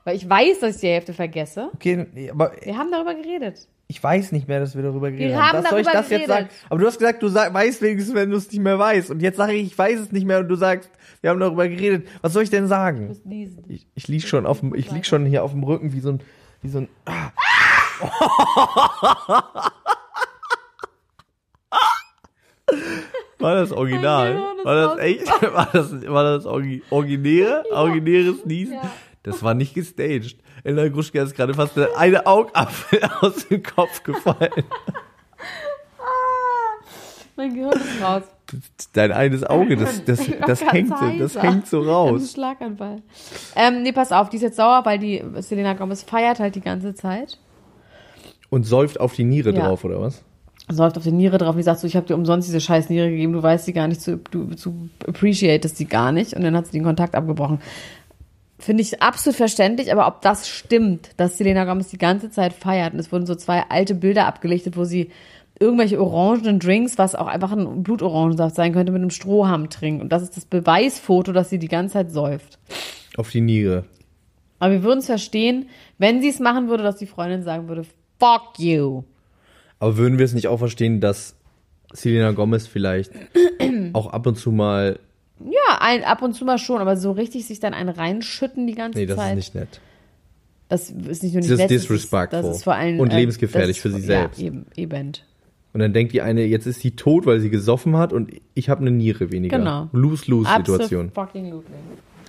[SPEAKER 2] Weil ich weiß, dass ich die Hälfte vergesse.
[SPEAKER 3] okay, aber
[SPEAKER 2] Wir haben darüber geredet.
[SPEAKER 3] Ich weiß nicht mehr, dass wir darüber geredet
[SPEAKER 2] haben
[SPEAKER 3] Was soll ich das jetzt
[SPEAKER 2] geredet.
[SPEAKER 3] sagen? Aber du hast gesagt, du sag, weißt wenigstens, wenn du es nicht mehr weißt. Und jetzt sage ich, ich weiß es nicht mehr und du sagst, wir haben darüber geredet. Was soll ich denn sagen? Ich, ich lieg schon auf dem, ich lieg schon hier auf dem Rücken wie so ein, wie so ein. Ah. War das original? War das echt? War das, war das orgi- originäre, originäres Niesen? Das war nicht gestaged. Elena Gruschka ist gerade fast eine Augapfel aus dem Kopf gefallen.
[SPEAKER 2] Mein Gehirn ist raus.
[SPEAKER 3] Dein eines Auge, das, das, das hängt, das hängt so
[SPEAKER 2] Ein
[SPEAKER 3] raus.
[SPEAKER 2] Schlaganfall. Ähm, nee, pass auf, die ist jetzt sauer, weil die Selena Gomez feiert halt die ganze Zeit.
[SPEAKER 3] Und säuft auf die Niere
[SPEAKER 2] Ja.
[SPEAKER 3] drauf, oder was?
[SPEAKER 2] Säuft auf die Niere drauf. Die sagt so, ich habe dir umsonst diese scheiß Niere gegeben, du weißt sie gar nicht zu, du, zu appreciatest sie gar nicht. Und dann hat sie den Kontakt abgebrochen. Finde ich absolut verständlich, aber ob das stimmt, dass Selena Gomez die ganze Zeit feiert und es wurden so zwei alte Bilder abgelichtet, wo sie irgendwelche orangenen Drinks, was auch einfach ein Blutorangensaft sein könnte, mit einem Strohhalm trinkt. Und das ist das Beweisfoto, dass sie die ganze Zeit säuft.
[SPEAKER 3] Auf die Niere.
[SPEAKER 2] Aber wir würden es verstehen, wenn sie es machen würde, dass die Freundin sagen würde, fuck you.
[SPEAKER 3] Aber würden wir es nicht auch verstehen, dass Selena Gomez vielleicht auch ab und zu mal.
[SPEAKER 2] Ja, ein, ab und zu mal schon, aber so richtig sich dann einen reinschütten die ganze
[SPEAKER 3] Nee, das
[SPEAKER 2] Zeit.
[SPEAKER 3] ist nicht nett.
[SPEAKER 2] Das ist nicht nur nicht
[SPEAKER 3] Das ist
[SPEAKER 2] nett,
[SPEAKER 3] disrespectful
[SPEAKER 2] das ist vor allem
[SPEAKER 3] und
[SPEAKER 2] äh,
[SPEAKER 3] lebensgefährlich
[SPEAKER 2] das
[SPEAKER 3] für
[SPEAKER 2] ist-
[SPEAKER 3] sie selbst.
[SPEAKER 2] Ja, eben, eben.
[SPEAKER 3] Und dann denkt die eine, jetzt ist sie tot, weil sie gesoffen hat und ich habe eine Niere weniger.
[SPEAKER 2] Genau.
[SPEAKER 3] Lose-lose-Situation.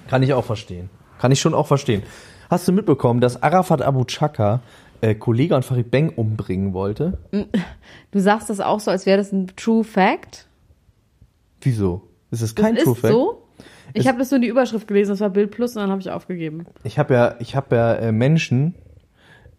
[SPEAKER 3] Kann ich auch verstehen. Kann ich schon auch verstehen. Hast du mitbekommen, dass Arafat Abu Chaka äh, Kollege und Farid Beng umbringen wollte?
[SPEAKER 2] Du sagst das auch so, als wäre das ein True Fact.
[SPEAKER 3] Wieso? Ist es
[SPEAKER 2] Das
[SPEAKER 3] kein
[SPEAKER 2] ist
[SPEAKER 3] True Fact?
[SPEAKER 2] so. Ich habe das nur in die Überschrift gelesen, das war Bild Plus und dann habe ich aufgegeben.
[SPEAKER 3] Ich habe ja, ich habe ja äh, Menschen,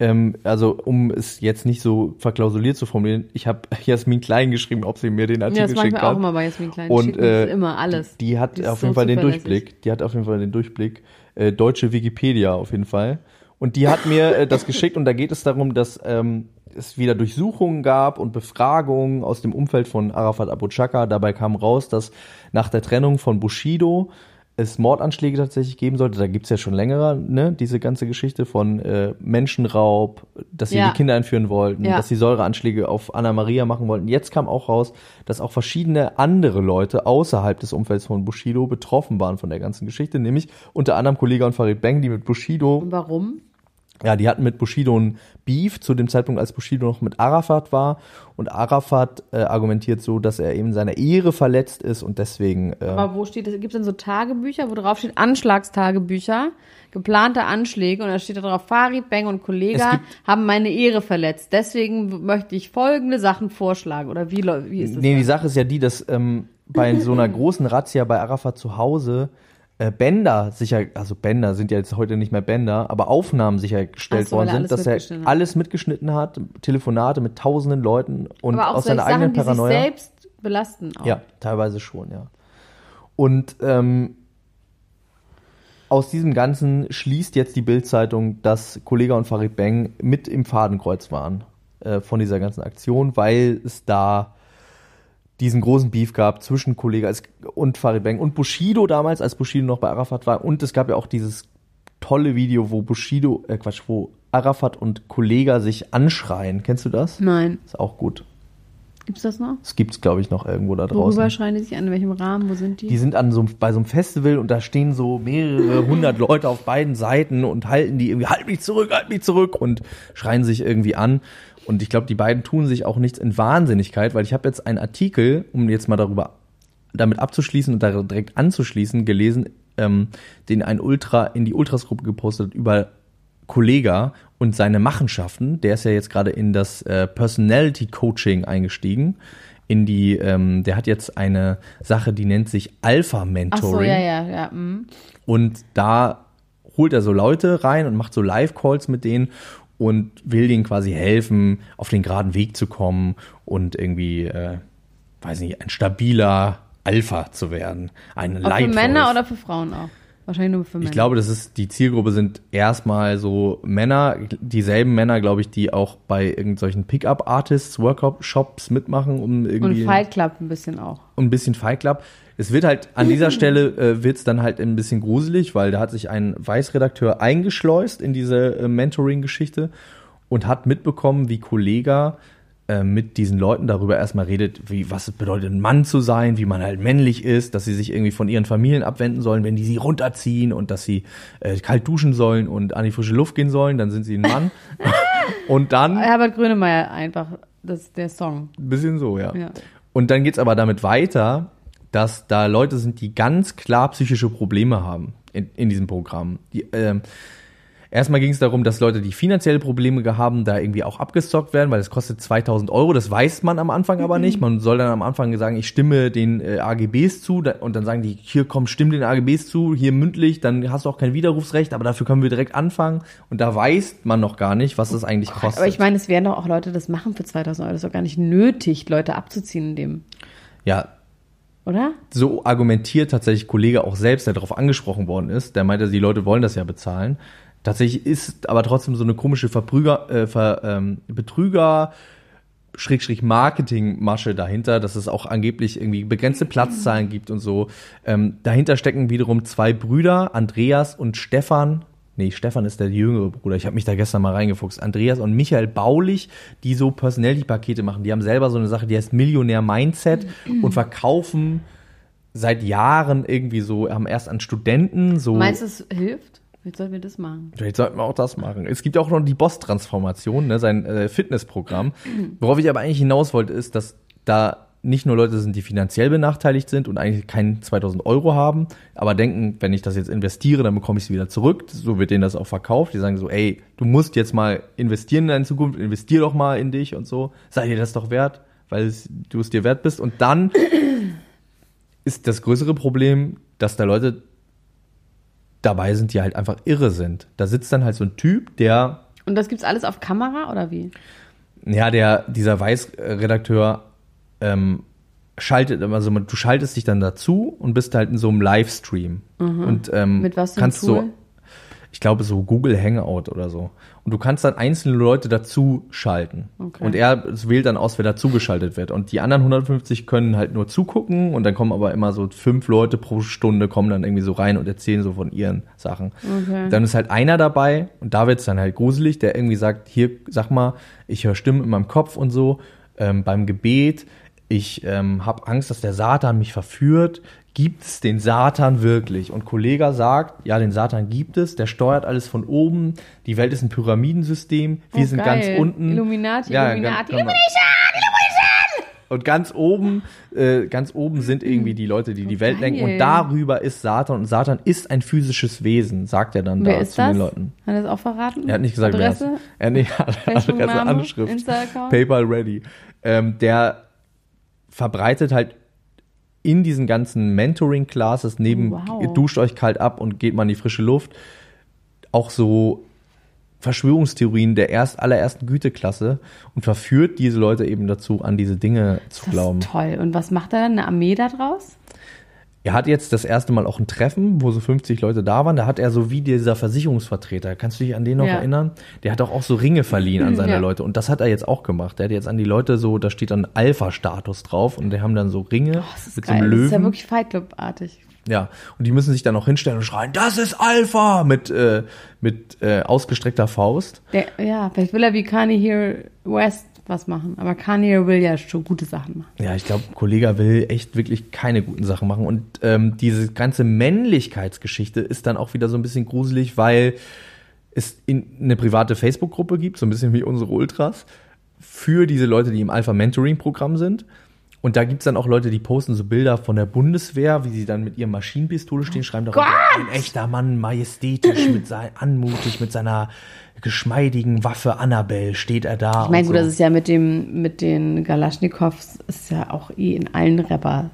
[SPEAKER 3] ähm, also um es jetzt nicht so verklausuliert zu formulieren, ich habe Jasmin Klein geschrieben, ob sie mir den
[SPEAKER 2] Ja,
[SPEAKER 3] Artikel
[SPEAKER 2] das mache ich
[SPEAKER 3] schickt
[SPEAKER 2] mir auch
[SPEAKER 3] hat.
[SPEAKER 2] immer bei Jasmin Klein.
[SPEAKER 3] Und äh,
[SPEAKER 2] immer alles.
[SPEAKER 3] Die, die hat
[SPEAKER 2] Die
[SPEAKER 3] auf
[SPEAKER 2] so
[SPEAKER 3] jeden Fall den. Durchblick. Die hat auf jeden Fall den Durchblick. Äh, deutsche Wikipedia auf jeden Fall. Und die hat mir äh, das geschickt und da geht es darum, dass ähm, es wieder Durchsuchungen gab und Befragungen aus dem Umfeld von Arafat Abu Chaka. Dabei kam raus, dass nach der Trennung von Bushido es Mordanschläge tatsächlich geben sollte. Da gibt's ja schon länger, ne, diese ganze Geschichte von äh, Menschenraub, dass sie
[SPEAKER 2] Ja.
[SPEAKER 3] die Kinder entführen wollten,
[SPEAKER 2] Ja.
[SPEAKER 3] dass sie Säureanschläge auf Anna Maria machen wollten. Jetzt kam auch raus, dass auch verschiedene andere Leute außerhalb des Umfelds von Bushido betroffen waren von der ganzen Geschichte, nämlich unter anderem Kollege und Farid Bang, die mit Bushido
[SPEAKER 2] Und warum?
[SPEAKER 3] Ja, die hatten mit Bushido ein Beef zu dem Zeitpunkt, als Bushido noch mit Arafat war. Und Arafat äh, argumentiert so, dass er eben seine Ehre verletzt ist und deswegen. Äh,
[SPEAKER 2] Aber wo steht es? Gibt es denn so Tagebücher, wo drauf steht Anschlagstagebücher, geplante Anschläge und da steht da drauf, Farid, Bang und Kollega
[SPEAKER 3] gibt-
[SPEAKER 2] haben meine Ehre verletzt. Deswegen möchte ich folgende Sachen vorschlagen. Oder wie, wie ist das?
[SPEAKER 3] nee, die Sache ist ja die, dass ähm, bei so einer großen Razzia bei Arafat zu Hause Bänder sicher, also Bänder sind ja jetzt heute nicht mehr Bänder, aber Aufnahmen sichergestellt
[SPEAKER 2] so,
[SPEAKER 3] worden sind, dass er alles mitgeschnitten hat, Telefonate mit tausenden Leuten und
[SPEAKER 2] Aber auch
[SPEAKER 3] aus seiner eigenen
[SPEAKER 2] Sachen, die sich
[SPEAKER 3] Paranoia.
[SPEAKER 2] selbst belasten. Auch.
[SPEAKER 3] Ja, teilweise schon, ja. Und ähm, aus diesem Ganzen schließt jetzt die Bildzeitung, dass Kollega und Farid Bang mit im Fadenkreuz waren äh, von dieser ganzen Aktion, weil es da diesen großen Beef gab zwischen Kollega und Farid Bang und Bushido damals, als Bushido noch bei Arafat war. Und es gab ja auch dieses tolle Video, wo Bushido, äh Quatsch, wo Arafat und Kollega sich anschreien. Kennst du das?
[SPEAKER 2] Nein.
[SPEAKER 3] Ist auch gut.
[SPEAKER 2] Gibt's das noch?
[SPEAKER 3] Das gibt's, glaube ich, noch irgendwo da draußen.
[SPEAKER 2] Worüber schreien die sich an? In welchem Rahmen? Wo sind die?
[SPEAKER 3] Die sind an so, bei so einem Festival und da stehen so mehrere hundert Leute auf beiden Seiten und halten die irgendwie, halt mich zurück, halt mich zurück und schreien sich irgendwie an. Und ich glaube, die beiden tun sich auch nichts in Wahnsinnigkeit, weil ich habe jetzt einen Artikel, um jetzt mal darüber damit abzuschließen und da direkt anzuschließen, gelesen, ähm, den ein Ultra in die Ultras-Gruppe gepostet hat über Kollega und seine Machenschaften. Der ist ja jetzt gerade in das äh, Personality Coaching eingestiegen. In die, ähm, der hat jetzt eine Sache, die nennt sich Alpha
[SPEAKER 2] Ach
[SPEAKER 3] Mentoring.
[SPEAKER 2] so, ja, ja, ja. mm.
[SPEAKER 3] Und da holt er so Leute rein und macht so Live-Calls mit denen und will denen quasi helfen, auf den geraden Weg zu kommen und irgendwie, äh, weiß nicht, ein stabiler Alpha zu werden. Ein
[SPEAKER 2] für
[SPEAKER 3] Leitwolf.
[SPEAKER 2] Männer oder für Frauen auch? Wahrscheinlich nur für Männer.
[SPEAKER 3] Ich glaube, das ist, die Zielgruppe sind erstmal so Männer, dieselben Männer, glaube ich, die auch bei irgendwelchen Pickup-Artists, Workshop-Shops mitmachen, um
[SPEAKER 2] Und
[SPEAKER 3] irgendwie
[SPEAKER 2] Fight Club ein bisschen auch.
[SPEAKER 3] und ein bisschen Fight Club. Es wird halt, an dieser Stelle äh, wird es dann halt ein bisschen gruselig, weil da hat sich ein Weißredakteur eingeschleust in diese äh, Mentoring-Geschichte und hat mitbekommen, wie Kollega äh, mit diesen Leuten darüber erstmal redet, wie was es bedeutet, ein Mann zu sein, wie man halt männlich ist, dass sie sich irgendwie von ihren Familien abwenden sollen, wenn die sie runterziehen und dass sie äh, kalt duschen sollen und an die frische Luft gehen sollen, dann sind sie ein Mann. und dann
[SPEAKER 2] Herbert Grönemeyer einfach, das ist der Song.
[SPEAKER 3] ein bisschen so, ja.
[SPEAKER 2] Ja.
[SPEAKER 3] Und dann geht's aber damit weiter, dass da Leute sind, die ganz klar psychische Probleme haben in, in diesem Programm. Die, ähm, erstmal ging es darum, dass Leute, die finanzielle Probleme haben, da irgendwie auch abgestockt werden, weil es kostet 2000 Euro. Das weiß man am Anfang aber nicht. Man soll dann am Anfang sagen, ich stimme den äh, AGBs zu da, und dann sagen die, hier komm, stimm den AGBs zu, hier mündlich, dann hast du auch kein Widerrufsrecht, aber dafür können wir direkt anfangen. Und da weiß man noch gar nicht, was das eigentlich kostet.
[SPEAKER 2] Aber ich meine, es werden doch auch Leute das machen für 2000 Euro. Das ist doch gar nicht nötig, Leute abzuziehen in dem,
[SPEAKER 3] ja,
[SPEAKER 2] oder?
[SPEAKER 3] so argumentiert tatsächlich Kollege auch selbst, der darauf angesprochen worden ist. Der meinte, die Leute wollen das ja bezahlen. Tatsächlich ist aber trotzdem so eine komische Verbrüger, äh, Ver, ähm, Betrüger, Schrägstrich Marketingmasche dahinter, dass es auch angeblich irgendwie begrenzte Platzzahlen gibt und so. Ähm, dahinter stecken wiederum zwei Brüder, Andreas und Stefan. Nee, Stefan ist der jüngere Bruder. Ich habe mich da gestern mal reingefuchst. Andreas und Michael Baulich, die so Personality-Pakete machen. Die haben selber so eine Sache, die heißt Millionär Mindset und verkaufen seit Jahren irgendwie so, haben erst an Studenten so.
[SPEAKER 2] Meinst du, es hilft? Jetzt sollten wir das machen.
[SPEAKER 3] Vielleicht sollten wir auch das machen. Es gibt auch noch die Boss-Transformation, ne, sein äh, Fitnessprogramm. Worauf ich aber eigentlich hinaus wollte, ist, dass da nicht nur Leute sind, die finanziell benachteiligt sind und eigentlich keinen 2000 Euro haben, aber denken, wenn ich das jetzt investiere, dann bekomme ich es wieder zurück. So wird denen das auch verkauft. Die sagen so, ey, du musst jetzt mal investieren in deine Zukunft, investier doch mal in dich und so. Sei dir das doch wert, weil es, du es dir wert bist. Und dann ist das größere Problem, dass da Leute dabei sind, die halt einfach irre sind. Da sitzt dann halt so ein Typ, der
[SPEAKER 2] Und das gibt's alles auf Kamera oder wie?
[SPEAKER 3] ja, der, dieser Weiß-Redakteur ähm, schaltet, also du schaltest dich dann dazu und bist halt in so einem Livestream. Und ähm,
[SPEAKER 2] Mhm. Mit was
[SPEAKER 3] kannst
[SPEAKER 2] Tool?
[SPEAKER 3] so, ich glaube so Google Hangout oder so. Und du kannst dann einzelne Leute dazu schalten.
[SPEAKER 2] Okay.
[SPEAKER 3] Und er wählt dann aus, wer dazugeschaltet wird. Und die anderen 150 können halt nur zugucken und dann kommen aber immer so fünf Leute pro Stunde kommen dann irgendwie so rein und erzählen so von ihren Sachen.
[SPEAKER 2] Okay.
[SPEAKER 3] Dann ist halt einer dabei und da wird's dann halt gruselig, der irgendwie sagt, hier, sag mal, ich höre Stimmen in meinem Kopf und so, ähm, beim Gebet, ich ähm, habe Angst, dass der Satan mich verführt. Gibt es den Satan wirklich? Und Kollega sagt, ja, den Satan gibt es, der steuert alles von oben, die Welt ist ein Pyramidensystem, wir
[SPEAKER 2] Oh,
[SPEAKER 3] sind
[SPEAKER 2] geil.
[SPEAKER 3] ganz unten.
[SPEAKER 2] Illuminati,
[SPEAKER 3] Ja,
[SPEAKER 2] Illuminati,
[SPEAKER 3] kann man- Und ganz oben, äh, ganz oben sind irgendwie die Leute, die die Welt
[SPEAKER 2] geil.
[SPEAKER 3] lenken. Und darüber ist Satan. Und Satan ist ein physisches Wesen, sagt er dann
[SPEAKER 2] Wer
[SPEAKER 3] da
[SPEAKER 2] ist
[SPEAKER 3] zu
[SPEAKER 2] das?
[SPEAKER 3] den Leuten.
[SPEAKER 2] Hat er das auch verraten?
[SPEAKER 3] Er hat nicht gesagt,
[SPEAKER 2] Adresse?
[SPEAKER 3] wer es Er hat nicht Adresse? Anschrift. PayPal ready. Ähm, der verbreitet halt in diesen ganzen Mentoring-Classes neben
[SPEAKER 2] Wow.
[SPEAKER 3] duscht euch kalt ab und geht mal in die frische Luft auch so Verschwörungstheorien der erst allerersten Güteklasse und verführt diese Leute eben dazu, an diese Dinge zu
[SPEAKER 2] Das
[SPEAKER 3] glauben.
[SPEAKER 2] ist toll. Und was macht er dann? Eine Armee da draus?
[SPEAKER 3] Er hat jetzt das erste Mal auch ein Treffen, wo so 50 Leute da waren. Da hat er so wie dieser Versicherungsvertreter, kannst du dich an den noch
[SPEAKER 2] Ja.
[SPEAKER 3] erinnern? Der hat doch auch so Ringe verliehen an seine
[SPEAKER 2] Ja.
[SPEAKER 3] Leute. Und das hat er jetzt auch gemacht. Der hat jetzt an die Leute so, da steht dann Alpha-Status drauf und die haben dann so Ringe
[SPEAKER 2] Oh, Das ist
[SPEAKER 3] mit
[SPEAKER 2] geil.
[SPEAKER 3] so einem
[SPEAKER 2] Das
[SPEAKER 3] Löwen.
[SPEAKER 2] ist ja wirklich Fight Club-artig.
[SPEAKER 3] Ja, und die müssen sich dann auch hinstellen und schreien, das ist Alpha! Mit, äh, mit äh, ausgestreckter Faust.
[SPEAKER 2] Der, ja, vielleicht will er wie Kanye here West was machen. Aber Kanye will ja schon gute Sachen machen.
[SPEAKER 3] Ja, ich glaube, Kollege will echt wirklich keine guten Sachen machen. Und ähm, diese ganze Männlichkeitsgeschichte ist dann auch wieder so ein bisschen gruselig, weil es in eine private Facebook-Gruppe gibt, so ein bisschen wie unsere Ultras, für diese Leute, die im Alpha-Mentoring-Programm sind. Und da gibt's dann auch Leute, die posten so Bilder von der Bundeswehr, wie sie dann mit ihrem Maschinenpistole stehen, schreiben darunter, ein echter Mann, majestätisch, mit sein, anmutig, mit seiner geschmeidigen Waffe Annabelle steht er da.
[SPEAKER 2] Ich meine, gut,
[SPEAKER 3] so.
[SPEAKER 2] das ist ja mit dem, mit den Galaschnikows, ist ja auch eh in allen Rapper.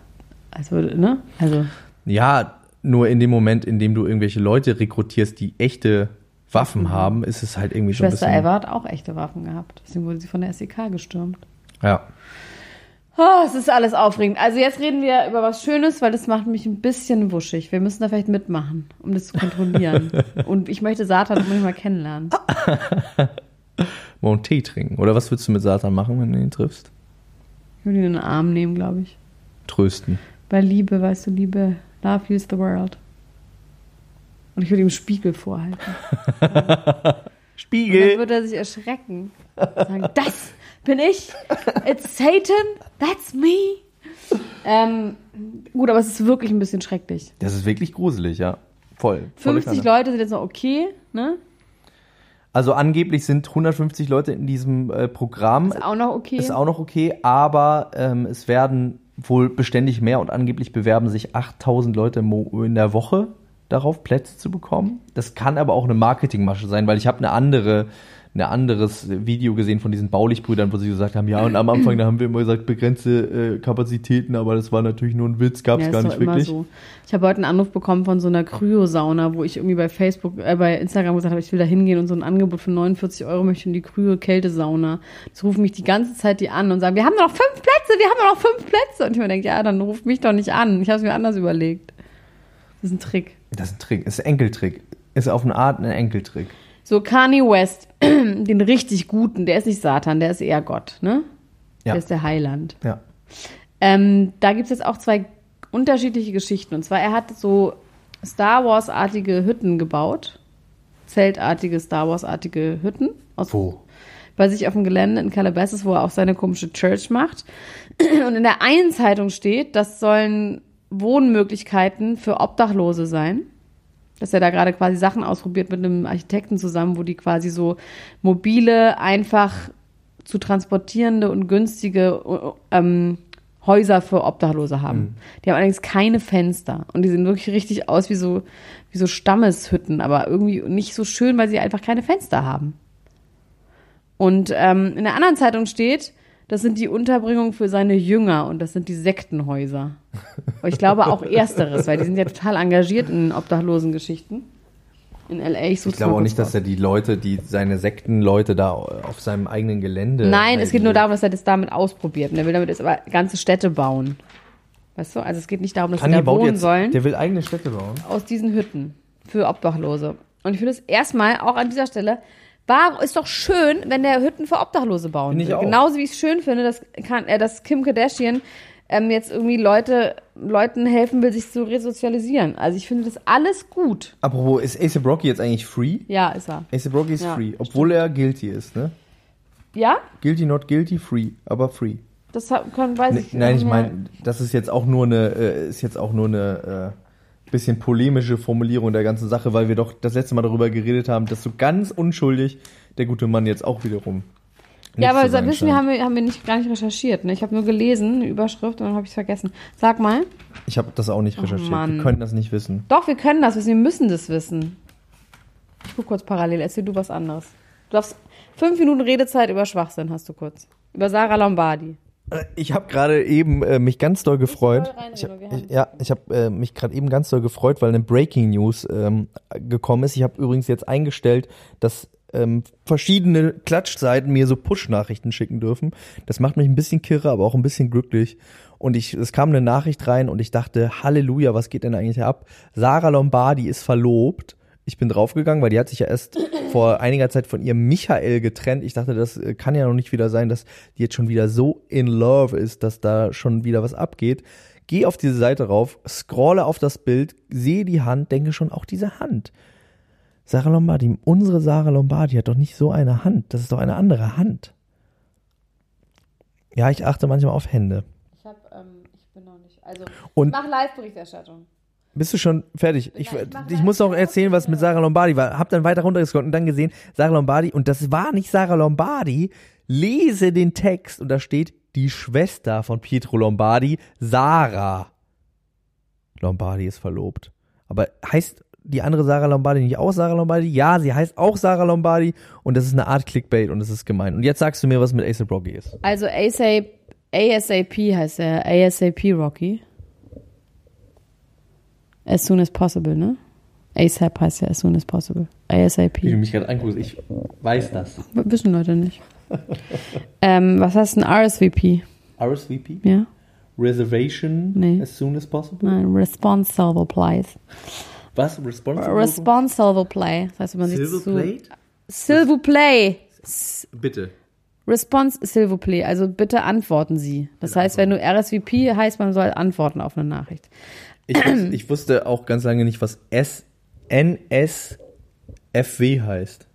[SPEAKER 2] Also, ne? Also,
[SPEAKER 3] Ja, nur in dem Moment, in dem du irgendwelche Leute rekrutierst, die echte Waffen haben, ist es halt irgendwie schon ein
[SPEAKER 2] Schwester
[SPEAKER 3] bisschen.
[SPEAKER 2] Eva hat auch echte Waffen gehabt. Deswegen wurde sie von der SEK gestürmt.
[SPEAKER 3] Ja.
[SPEAKER 2] Oh, es ist alles aufregend. Also jetzt reden wir über was Schönes, weil das macht mich ein bisschen wuschig. Wir müssen da vielleicht mitmachen, um das zu kontrollieren. Und ich möchte Satan unbedingt mal kennenlernen.
[SPEAKER 3] Mal einen Tee trinken. Oder was würdest du mit Satan machen, wenn du ihn triffst?
[SPEAKER 2] Ich würde ihn in den Arm nehmen, glaube ich.
[SPEAKER 3] Trösten.
[SPEAKER 2] Weil Liebe, weißt du, Liebe, love is the world. Und ich würde ihm einen Spiegel vorhalten. dann
[SPEAKER 3] Spiegel.
[SPEAKER 2] würde er sich erschrecken. Sagen, das bin ich. It's Satan. That's me. Ähm, gut, aber es ist wirklich ein bisschen schrecklich.
[SPEAKER 3] Das ist wirklich gruselig, ja. Voll. Volle
[SPEAKER 2] 50
[SPEAKER 3] Kanne.
[SPEAKER 2] Leute sind jetzt noch okay, ne?
[SPEAKER 3] Also angeblich sind 150 Leute in diesem äh, Programm.
[SPEAKER 2] Ist auch noch okay.
[SPEAKER 3] Ist auch noch okay, aber ähm, es werden wohl beständig mehr und angeblich bewerben sich 8000 Leute in der Woche darauf, Plätze zu bekommen. Das kann aber auch eine Marketingmasche sein, weil ich habe eine andere, ein anderes Video gesehen von diesen Baulichbrüdern, wo sie gesagt haben, ja, und am Anfang, da haben wir immer gesagt, begrenzte äh, Kapazitäten, aber das war natürlich nur ein Witz, gab es
[SPEAKER 2] ja,
[SPEAKER 3] gar nicht wirklich.
[SPEAKER 2] so. Ich habe heute einen Anruf bekommen von so einer Kryosauna, wo ich irgendwie bei Facebook, äh, bei Instagram gesagt habe, ich will da hingehen und so ein Angebot für 49 Euro möchte in die Kryo-Kältesauna. Jetzt rufen mich die ganze Zeit die an und sagen, wir haben noch fünf Plätze, wir haben noch fünf Plätze. Und ich mir denke, ja, dann ruft mich doch nicht an. Ich habe es mir anders überlegt. Das ist ein Trick.
[SPEAKER 3] Das ist ein Trick, ist ein Enkeltrick. Ist auf eine Art ein Enkeltrick.
[SPEAKER 2] So, Kanye West, den richtig guten, der ist nicht Satan, der ist eher Gott, ne?
[SPEAKER 3] Ja.
[SPEAKER 2] Der ist der Heiland.
[SPEAKER 3] Ja.
[SPEAKER 2] Ähm, da gibt es jetzt auch zwei unterschiedliche Geschichten. Und zwar, er hat so Star Wars-artige Hütten gebaut. Zeltartige, Star Wars-artige Hütten. Aus,
[SPEAKER 3] Wo?
[SPEAKER 2] Bei sich auf dem Gelände in Calabasas, wo er auch seine komische Church macht. Und in der einen Zeitung steht, das sollen Wohnmöglichkeiten für Obdachlose sein. Dass er da gerade quasi Sachen ausprobiert mit einem Architekten zusammen, wo die quasi so mobile, einfach zu transportierende und günstige ähm, Häuser für Obdachlose haben. Die haben allerdings keine Fenster und die sehen wirklich richtig aus wie so, wie so Stammeshütten, aber irgendwie nicht so schön, weil sie einfach keine Fenster haben. Und ähm, in der anderen Zeitung steht, das sind die Unterbringungen für seine Jünger und das sind die Sektenhäuser. Aber ich glaube auch ersteres, weil die sind ja total engagiert in obdachlosen Geschichten. In LA. Ich,
[SPEAKER 3] Ich glaube auch nicht, dass er die Leute, die seine Sektenleute da auf seinem eigenen Gelände.
[SPEAKER 2] Nein, es geht nur darum, dass er das damit ausprobiert. Und er will damit jetzt aber ganze Städte bauen. Weißt du? Also es geht nicht darum, dass
[SPEAKER 3] Kann
[SPEAKER 2] sie
[SPEAKER 3] die
[SPEAKER 2] da wohnen
[SPEAKER 3] jetzt,
[SPEAKER 2] sollen.
[SPEAKER 3] Der will eigene Städte bauen.
[SPEAKER 2] aus diesen Hütten für Obdachlose. Und ich finde es erstmal auch an dieser Stelle, war, ist doch schön, wenn der Hütten für Obdachlose bauen will.
[SPEAKER 3] auch.
[SPEAKER 2] Genauso wie ich es schön finde, dass, kann, äh, dass Kim Kardashian ähm, jetzt irgendwie Leute, Leuten helfen will, sich zu resozialisieren. Also ich finde das alles gut.
[SPEAKER 3] Apropos, ist Ace Rocky jetzt eigentlich free?
[SPEAKER 2] Ja, ist er.
[SPEAKER 3] Ace Rocky ist
[SPEAKER 2] Ja,
[SPEAKER 3] free, obwohl er guilty ist, ne?
[SPEAKER 2] Ja?
[SPEAKER 3] Guilty, not guilty, free, aber free.
[SPEAKER 2] Das kann, weiß ich
[SPEAKER 3] nein, ich meine, das ist jetzt auch nur eine, äh, ist jetzt auch nur eine äh, bisschen polemische Formulierung der ganzen Sache, weil wir doch das letzte Mal darüber geredet haben, dass so ganz unschuldig der gute Mann jetzt auch wiederum.
[SPEAKER 2] Ja, aber
[SPEAKER 3] sagen
[SPEAKER 2] wissen wir, haben wir, haben wir nicht, gar nicht recherchiert. Ne? Ich habe nur gelesen, eine Überschrift, und dann habe ich es vergessen. Sag mal.
[SPEAKER 3] Ich habe das auch nicht recherchiert.
[SPEAKER 2] Mann.
[SPEAKER 3] Wir können das nicht wissen.
[SPEAKER 2] Doch, wir können das wissen, wir müssen das wissen. Ich guck kurz parallel, erzähl du was anderes. Du darfst fünf Minuten Redezeit über Schwachsinn hast du kurz. Über Sarah Lombardi.
[SPEAKER 3] Äh, Ich habe gerade eben äh, mich ganz doll gefreut.
[SPEAKER 2] reinreden,
[SPEAKER 3] Ich hab,
[SPEAKER 2] haben-
[SPEAKER 3] ich, ja, ich habe äh, mich gerade eben ganz doll gefreut, weil eine Breaking News ähm, gekommen ist. Ich habe übrigens jetzt eingestellt, dass ähm, verschiedene Klatschseiten mir so Push-Nachrichten schicken dürfen. Das macht mich ein bisschen kirre, aber auch ein bisschen glücklich. Und ich, es kam eine Nachricht rein und ich dachte, Halleluja, was geht denn eigentlich ab? Sarah Lombardi ist verlobt. Ich bin draufgegangen, weil die hat sich ja erst vor einiger Zeit von ihrem Michael getrennt. Ich dachte, das äh, kann ja noch nicht wieder sein, dass die jetzt schon wieder so in love ist, dass da schon wieder was abgeht. Geh auf diese Seite rauf, scrolle auf das Bild, sehe die Hand, denke schon auch diese Hand. Sarah Lombardi, unsere Sarah Lombardi hat doch nicht so eine Hand. Das ist doch eine andere Hand. Ja, ich achte manchmal auf Hände.
[SPEAKER 2] Ich hab, ähm, ich bin noch nicht. Also,
[SPEAKER 3] Und-
[SPEAKER 2] mach Live-Berichterstattung.
[SPEAKER 3] Bist du schon fertig? Ich,
[SPEAKER 2] ich
[SPEAKER 3] ich muss noch erzählen, was mit Sarah Lombardi war. Hab dann weiter runtergescrollt und dann gesehen, Sarah Lombardi, und das war nicht Sarah Lombardi, lese den Text und da steht die Schwester von Pietro Lombardi, Sarah. Lombardi ist verlobt. Aber heißt die andere Sarah Lombardi nicht auch Sarah Lombardi? Ja, sie heißt auch Sarah Lombardi und das ist eine Art Clickbait und das ist gemein. Und jetzt sagst du mir, was mit Ace Rocky ist.
[SPEAKER 2] Also ASAP, ASAP heißt er, ASAP Rocky. As soon as possible, ne? ASAP heißt ja as soon as possible. ASAP.
[SPEAKER 3] mich gerade anguckst, ich weiß das.
[SPEAKER 2] Wissen Leute nicht. ähm, was heißt ein RSVP?
[SPEAKER 3] RSVP?
[SPEAKER 2] Ja?
[SPEAKER 3] Reservation
[SPEAKER 2] Nee.
[SPEAKER 3] as soon as possible?
[SPEAKER 2] Nein, Responsible Place.
[SPEAKER 3] Was? Responsible?
[SPEAKER 2] Responsible Play. Das heißt, wenn man sich
[SPEAKER 3] Silver
[SPEAKER 2] zu...
[SPEAKER 3] Plate?
[SPEAKER 2] S'il vous plaît.
[SPEAKER 3] Bitte.
[SPEAKER 2] Response, s'il vous plaît. Also bitte antworten Sie. Das heißt, wenn du RSVP heißt, man soll antworten auf eine Nachricht.
[SPEAKER 3] Ich, ich wusste auch ganz lange nicht, was S NSFW heißt.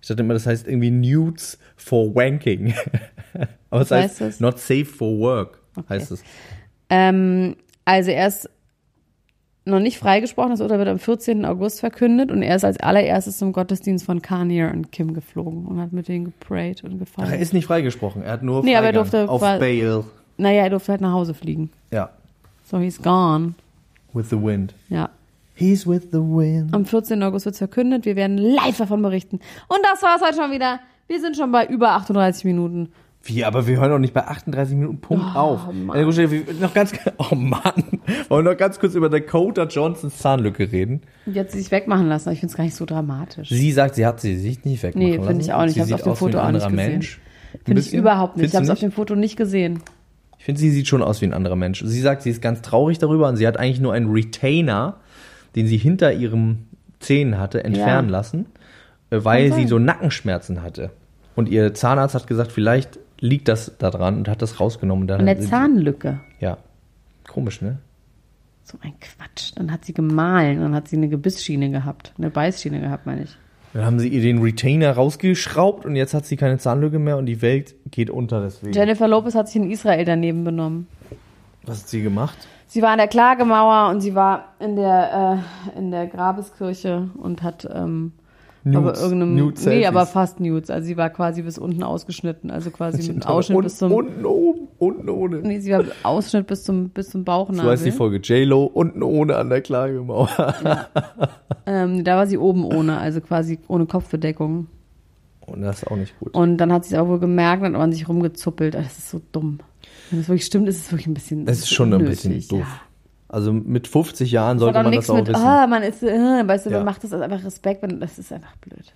[SPEAKER 3] Ich dachte immer, das heißt irgendwie Nudes for Wanking. Aber es heißt
[SPEAKER 2] das?
[SPEAKER 3] not safe for work, heißt es.
[SPEAKER 2] Ähm, also er ist noch nicht freigesprochen, das Urteil wird am 14. August verkündet und er ist als allererstes zum Gottesdienst von Kanye und Kim geflogen und hat mit denen geprayt und
[SPEAKER 3] Ach,
[SPEAKER 2] gefeiert.
[SPEAKER 3] er ist nicht freigesprochen, er hat nur
[SPEAKER 2] Nee, aber er durfte
[SPEAKER 3] auf Bail.
[SPEAKER 2] naja, er durfte halt nach Hause fliegen.
[SPEAKER 3] Ja,
[SPEAKER 2] So, he's gone.
[SPEAKER 3] with the wind.
[SPEAKER 2] Ja.
[SPEAKER 3] He's with the wind.
[SPEAKER 2] Am 14. August wird verkündet. Wir werden live davon berichten. Und das war's heute schon wieder. Wir sind schon bei über 38 Minuten.
[SPEAKER 3] Wie, aber wir hören doch nicht bei 38 Minuten Punkt
[SPEAKER 2] Oh,
[SPEAKER 3] auf.
[SPEAKER 2] Mann.
[SPEAKER 3] Noch ganz, oh Mann. Wollen wir noch ganz kurz über Dakota Johnsons Zahnlücke reden?
[SPEAKER 2] Und jetzt sich wegmachen lassen. Ich finde es gar nicht so dramatisch.
[SPEAKER 3] Sie sagt, sie hat sie sich nicht wegmachen
[SPEAKER 2] Nee,
[SPEAKER 3] lassen.
[SPEAKER 2] finde ich auch nicht.
[SPEAKER 3] Sie
[SPEAKER 2] Ich hab's
[SPEAKER 3] sieht
[SPEAKER 2] auf dem Foto auch nicht
[SPEAKER 3] anderer
[SPEAKER 2] gesehen. Finde ich überhaupt nicht. Ich habe es auf dem Foto nicht gesehen.
[SPEAKER 3] Ich finde, sie sieht schon aus wie ein anderer Mensch. Sie sagt, sie ist ganz traurig darüber und sie hat eigentlich nur einen Retainer, den sie hinter ihren Zähnen hatte, entfernen
[SPEAKER 2] Ja.
[SPEAKER 3] lassen, äh, weil sie so Nackenschmerzen hatte. Und ihr Zahnarzt hat gesagt, vielleicht liegt das da dran und hat das rausgenommen. Dann
[SPEAKER 2] An der
[SPEAKER 3] hat sie-
[SPEAKER 2] Zahnlücke.
[SPEAKER 3] Ja. Komisch, ne?
[SPEAKER 2] So ein Quatsch. Dann hat sie gemahlen. Dann hat sie eine Gebissschiene gehabt. Eine Beißschiene gehabt, meine ich.
[SPEAKER 3] Dann haben sie ihr den Retainer rausgeschraubt und jetzt hat sie keine Zahnlücke mehr und die Welt geht unter deswegen.
[SPEAKER 2] Jennifer Lopez hat sich in Israel daneben benommen.
[SPEAKER 3] Was hat sie gemacht?
[SPEAKER 2] Sie war an der Klagemauer und sie war in der, äh, in der Grabeskirche und hat ähm, aber irgendeinem, nee,
[SPEAKER 3] Nude-Selfies.
[SPEAKER 2] aber fast Nudes. Also sie war quasi bis unten ausgeschnitten, also quasi mit Ausschnitt
[SPEAKER 3] Und-
[SPEAKER 2] bis zum,
[SPEAKER 3] Unten oben, unten ohne.
[SPEAKER 2] nee, sie war Ausschnitt bis zum, bis zum
[SPEAKER 3] So
[SPEAKER 2] Bauchnabel.
[SPEAKER 3] heißt die Folge J-Lo, unten ohne an der Klagemauer.
[SPEAKER 2] ähm, da war sie oben ohne, also quasi ohne Kopfbedeckung.
[SPEAKER 3] Und das ist auch nicht gut.
[SPEAKER 2] Und dann hat sie es auch wohl gemerkt und hat man sich rumgezuppelt. Das ist so dumm. Wenn es wirklich stimmt, ist es wirklich ein bisschen.
[SPEAKER 3] Das ist schon ein
[SPEAKER 2] unnötig,
[SPEAKER 3] bisschen doof.
[SPEAKER 2] Ja.
[SPEAKER 3] Also mit 50 Jahren
[SPEAKER 2] Das
[SPEAKER 3] sollte man das auch
[SPEAKER 2] mit,
[SPEAKER 3] wissen.
[SPEAKER 2] ah, man ist, äh, weißt du,
[SPEAKER 3] Ja.
[SPEAKER 2] man macht das als einfach Respekt, wenn, das ist einfach blöd.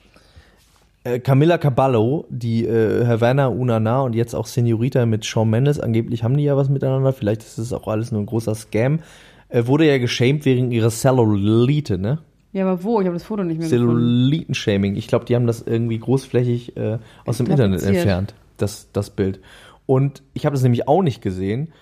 [SPEAKER 3] Äh, Camilla Caballo, die äh, Havana Unana und jetzt auch Senorita mit Shawn Mendes, angeblich haben die ja was miteinander, vielleicht ist es auch alles nur ein großer Scam, äh, wurde ja geschämt wegen ihrer Cellulite, ne?
[SPEAKER 2] Ja, aber wo? Ich habe das Foto nicht mehr gefunden.
[SPEAKER 3] Celluliten-Shaming. Ich glaube, die haben das irgendwie großflächig äh, aus dem Internet entfernt, das, das Bild. Und ich habe das nämlich auch nicht gesehen.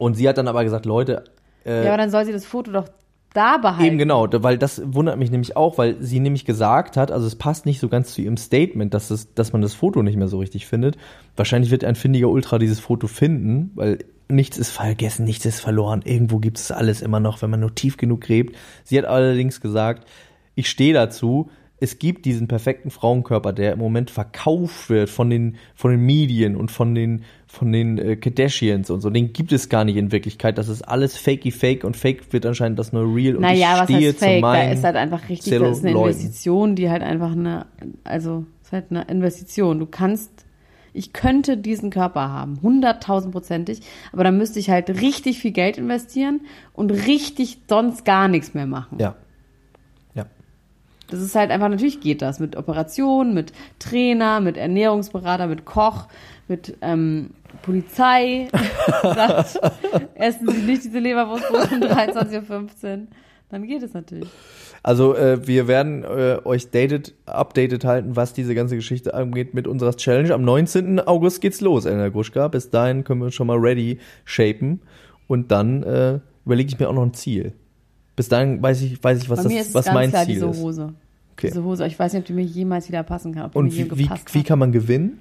[SPEAKER 3] Und sie hat dann aber gesagt, Leute, äh,
[SPEAKER 2] Ja, aber dann soll sie das Foto doch da behalten.
[SPEAKER 3] Eben genau, weil das wundert mich nämlich auch, weil sie nämlich gesagt hat, also es passt nicht so ganz zu ihrem Statement, dass, es, dass man das Foto nicht mehr so richtig findet. Wahrscheinlich wird ein findiger Ultra dieses Foto finden, weil nichts ist vergessen, nichts ist verloren. Irgendwo gibt es alles immer noch, wenn man nur tief genug gräbt. Sie hat allerdings gesagt, ich stehe dazu, es gibt diesen perfekten Frauenkörper, der im Moment verkauft wird von den, von den Medien und von den, von den äh, Kardashians und so. Den gibt es gar nicht in Wirklichkeit. Das ist alles fakey fake und fake wird anscheinend das neue Real. Und
[SPEAKER 2] Naja,
[SPEAKER 3] ich
[SPEAKER 2] was heißt fake? Da ist halt einfach richtig, das ist eine. Investition, die halt einfach eine, also, ist halt eine Investition. Du kannst, ich könnte diesen Körper haben, hunderttausendprozentig, aber dann müsste ich halt richtig viel Geld investieren und richtig sonst gar nichts mehr machen.
[SPEAKER 3] Ja.
[SPEAKER 2] Das ist halt einfach, natürlich geht das mit Operationen, mit Trainer, mit Ernährungsberater, mit Koch, mit ähm, Polizei. Sagt, essen Sie nicht diese Leberwurstbrot um 23.15 Uhr. Dann geht es natürlich.
[SPEAKER 3] Also äh, wir werden äh, euch dated, updated halten, was diese ganze Geschichte angeht mit unserer Challenge. Am 19. August geht's los, Elena Gruschka. Bis dahin können wir uns schon mal ready shapen. Und dann äh, überlege ich mir auch noch ein Ziel. Bis dahin weiß ich, weiß ich, was,
[SPEAKER 2] Bei mir
[SPEAKER 3] das,
[SPEAKER 2] ist
[SPEAKER 3] was
[SPEAKER 2] ganz
[SPEAKER 3] mein
[SPEAKER 2] klar
[SPEAKER 3] Ziel
[SPEAKER 2] diese
[SPEAKER 3] ist.
[SPEAKER 2] Hose.
[SPEAKER 3] Okay.
[SPEAKER 2] Diese Hose. Ich weiß nicht, ob die mir jemals wieder passen kann.
[SPEAKER 3] Und
[SPEAKER 2] mir
[SPEAKER 3] wie, wie, wie kann man gewinnen?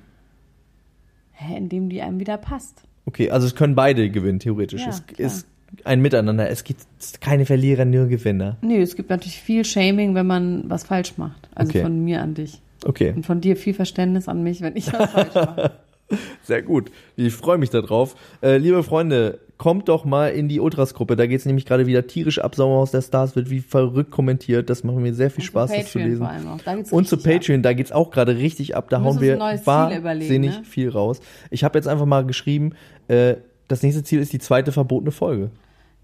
[SPEAKER 2] Hä, indem die einem wieder passt.
[SPEAKER 3] Okay, also es können beide gewinnen, theoretisch.
[SPEAKER 2] Ja,
[SPEAKER 3] es
[SPEAKER 2] klar.
[SPEAKER 3] ist ein Miteinander. Es gibt keine Verlierer, nur Gewinner.
[SPEAKER 2] Nee, es gibt natürlich viel Shaming, wenn man was falsch macht. Also
[SPEAKER 3] Okay.
[SPEAKER 2] von mir an dich.
[SPEAKER 3] Okay.
[SPEAKER 2] Und von dir viel Verständnis an mich, wenn ich was falsch mache.
[SPEAKER 3] Sehr gut. Ich freue mich darauf. Äh, liebe Freunde, kommt doch mal in die Ultras-Gruppe. Da geht es nämlich gerade wieder tierisch ab. Sommerhaus der Stars wird wie verrückt kommentiert. Das macht mir sehr viel Spaß, das zu
[SPEAKER 2] Patreon
[SPEAKER 3] lesen. Und zu
[SPEAKER 2] richtig ab.
[SPEAKER 3] Patreon, da geht's auch gerade richtig ab. Da
[SPEAKER 2] Wir
[SPEAKER 3] hauen wir wahnsinnig
[SPEAKER 2] ne?
[SPEAKER 3] viel raus. Ich habe jetzt einfach mal geschrieben, äh, das nächste Ziel ist die zweite verbotene Folge.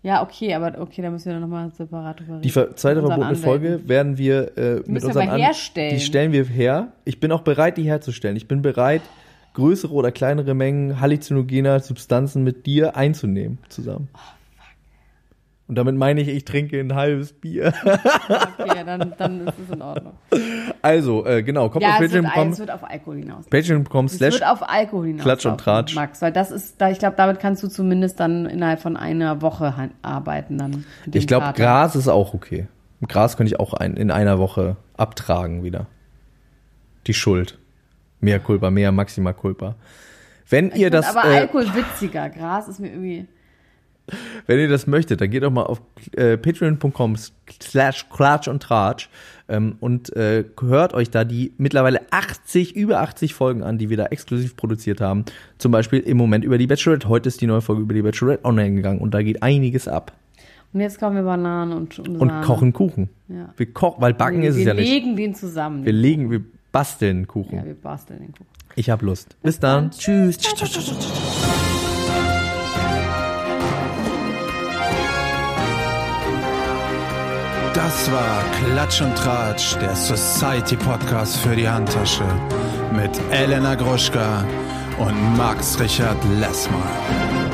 [SPEAKER 2] Ja, okay, aber okay, da müssen wir nochmal separat drüber reden.
[SPEAKER 3] Die zweite verbotene Folge
[SPEAKER 2] Anwälten.
[SPEAKER 3] werden wir äh, mit
[SPEAKER 2] wir
[SPEAKER 3] unseren
[SPEAKER 2] aber herstellen.
[SPEAKER 3] Die stellen wir her. Ich bin auch bereit, die herzustellen. Ich bin bereit, größere oder kleinere Mengen halluzinogener Substanzen mit dir einzunehmen zusammen.
[SPEAKER 2] Oh,
[SPEAKER 3] Und damit meine ich, ich trinke ein halbes Bier.
[SPEAKER 2] Okay, dann, dann ist es in Ordnung.
[SPEAKER 3] Also, äh, genau, kommt
[SPEAKER 2] Ja,
[SPEAKER 3] auf patreon.com
[SPEAKER 2] es wird auf Alkohol hinaus.
[SPEAKER 3] patreon.com
[SPEAKER 2] Es wird
[SPEAKER 3] slash
[SPEAKER 2] auf Alkohol hinaus.
[SPEAKER 3] Klatsch und Tratsch.
[SPEAKER 2] Max, weil das ist, da, ich glaube, damit kannst du zumindest dann innerhalb von einer Woche arbeiten dann.
[SPEAKER 3] Ich glaube. Gras ist auch okay. Gras könnte ich auch ein, in einer Woche abtragen wieder. die Schuld. Mehr Culpa, mehr Maxima Culpa. Wenn ihr das,
[SPEAKER 2] aber
[SPEAKER 3] äh,
[SPEAKER 2] Alkohol witziger. Gras ist mir irgendwie.
[SPEAKER 3] wenn ihr das möchtet, dann geht doch mal auf äh, patreon.com slash klatsch und tratsch ähm, und äh, hört euch da die mittlerweile 80, über 80 Folgen an, die wir da exklusiv produziert haben. Zum Beispiel im Moment über die Bachelorette. Heute ist die neue Folge über die Bachelorette online gegangen und da geht einiges ab.
[SPEAKER 2] Und jetzt kaufen wir Bananen und, und,
[SPEAKER 3] Und kochen Kuchen.
[SPEAKER 2] Ja.
[SPEAKER 3] Wir kochen, weil backen
[SPEAKER 2] wir,
[SPEAKER 3] ist es
[SPEAKER 2] wir
[SPEAKER 3] ja nicht.
[SPEAKER 2] legen den zusammen.
[SPEAKER 3] Wir legen, wir basteln Kuchen.
[SPEAKER 2] ja, wir basteln den Kuchen.
[SPEAKER 3] Ich hab Lust. Bis dann. Tschüss.
[SPEAKER 4] Das war Klatsch und Tratsch, der Society Podcast für die Handtasche mit Elena Gruschka und Max Richard Lessmann.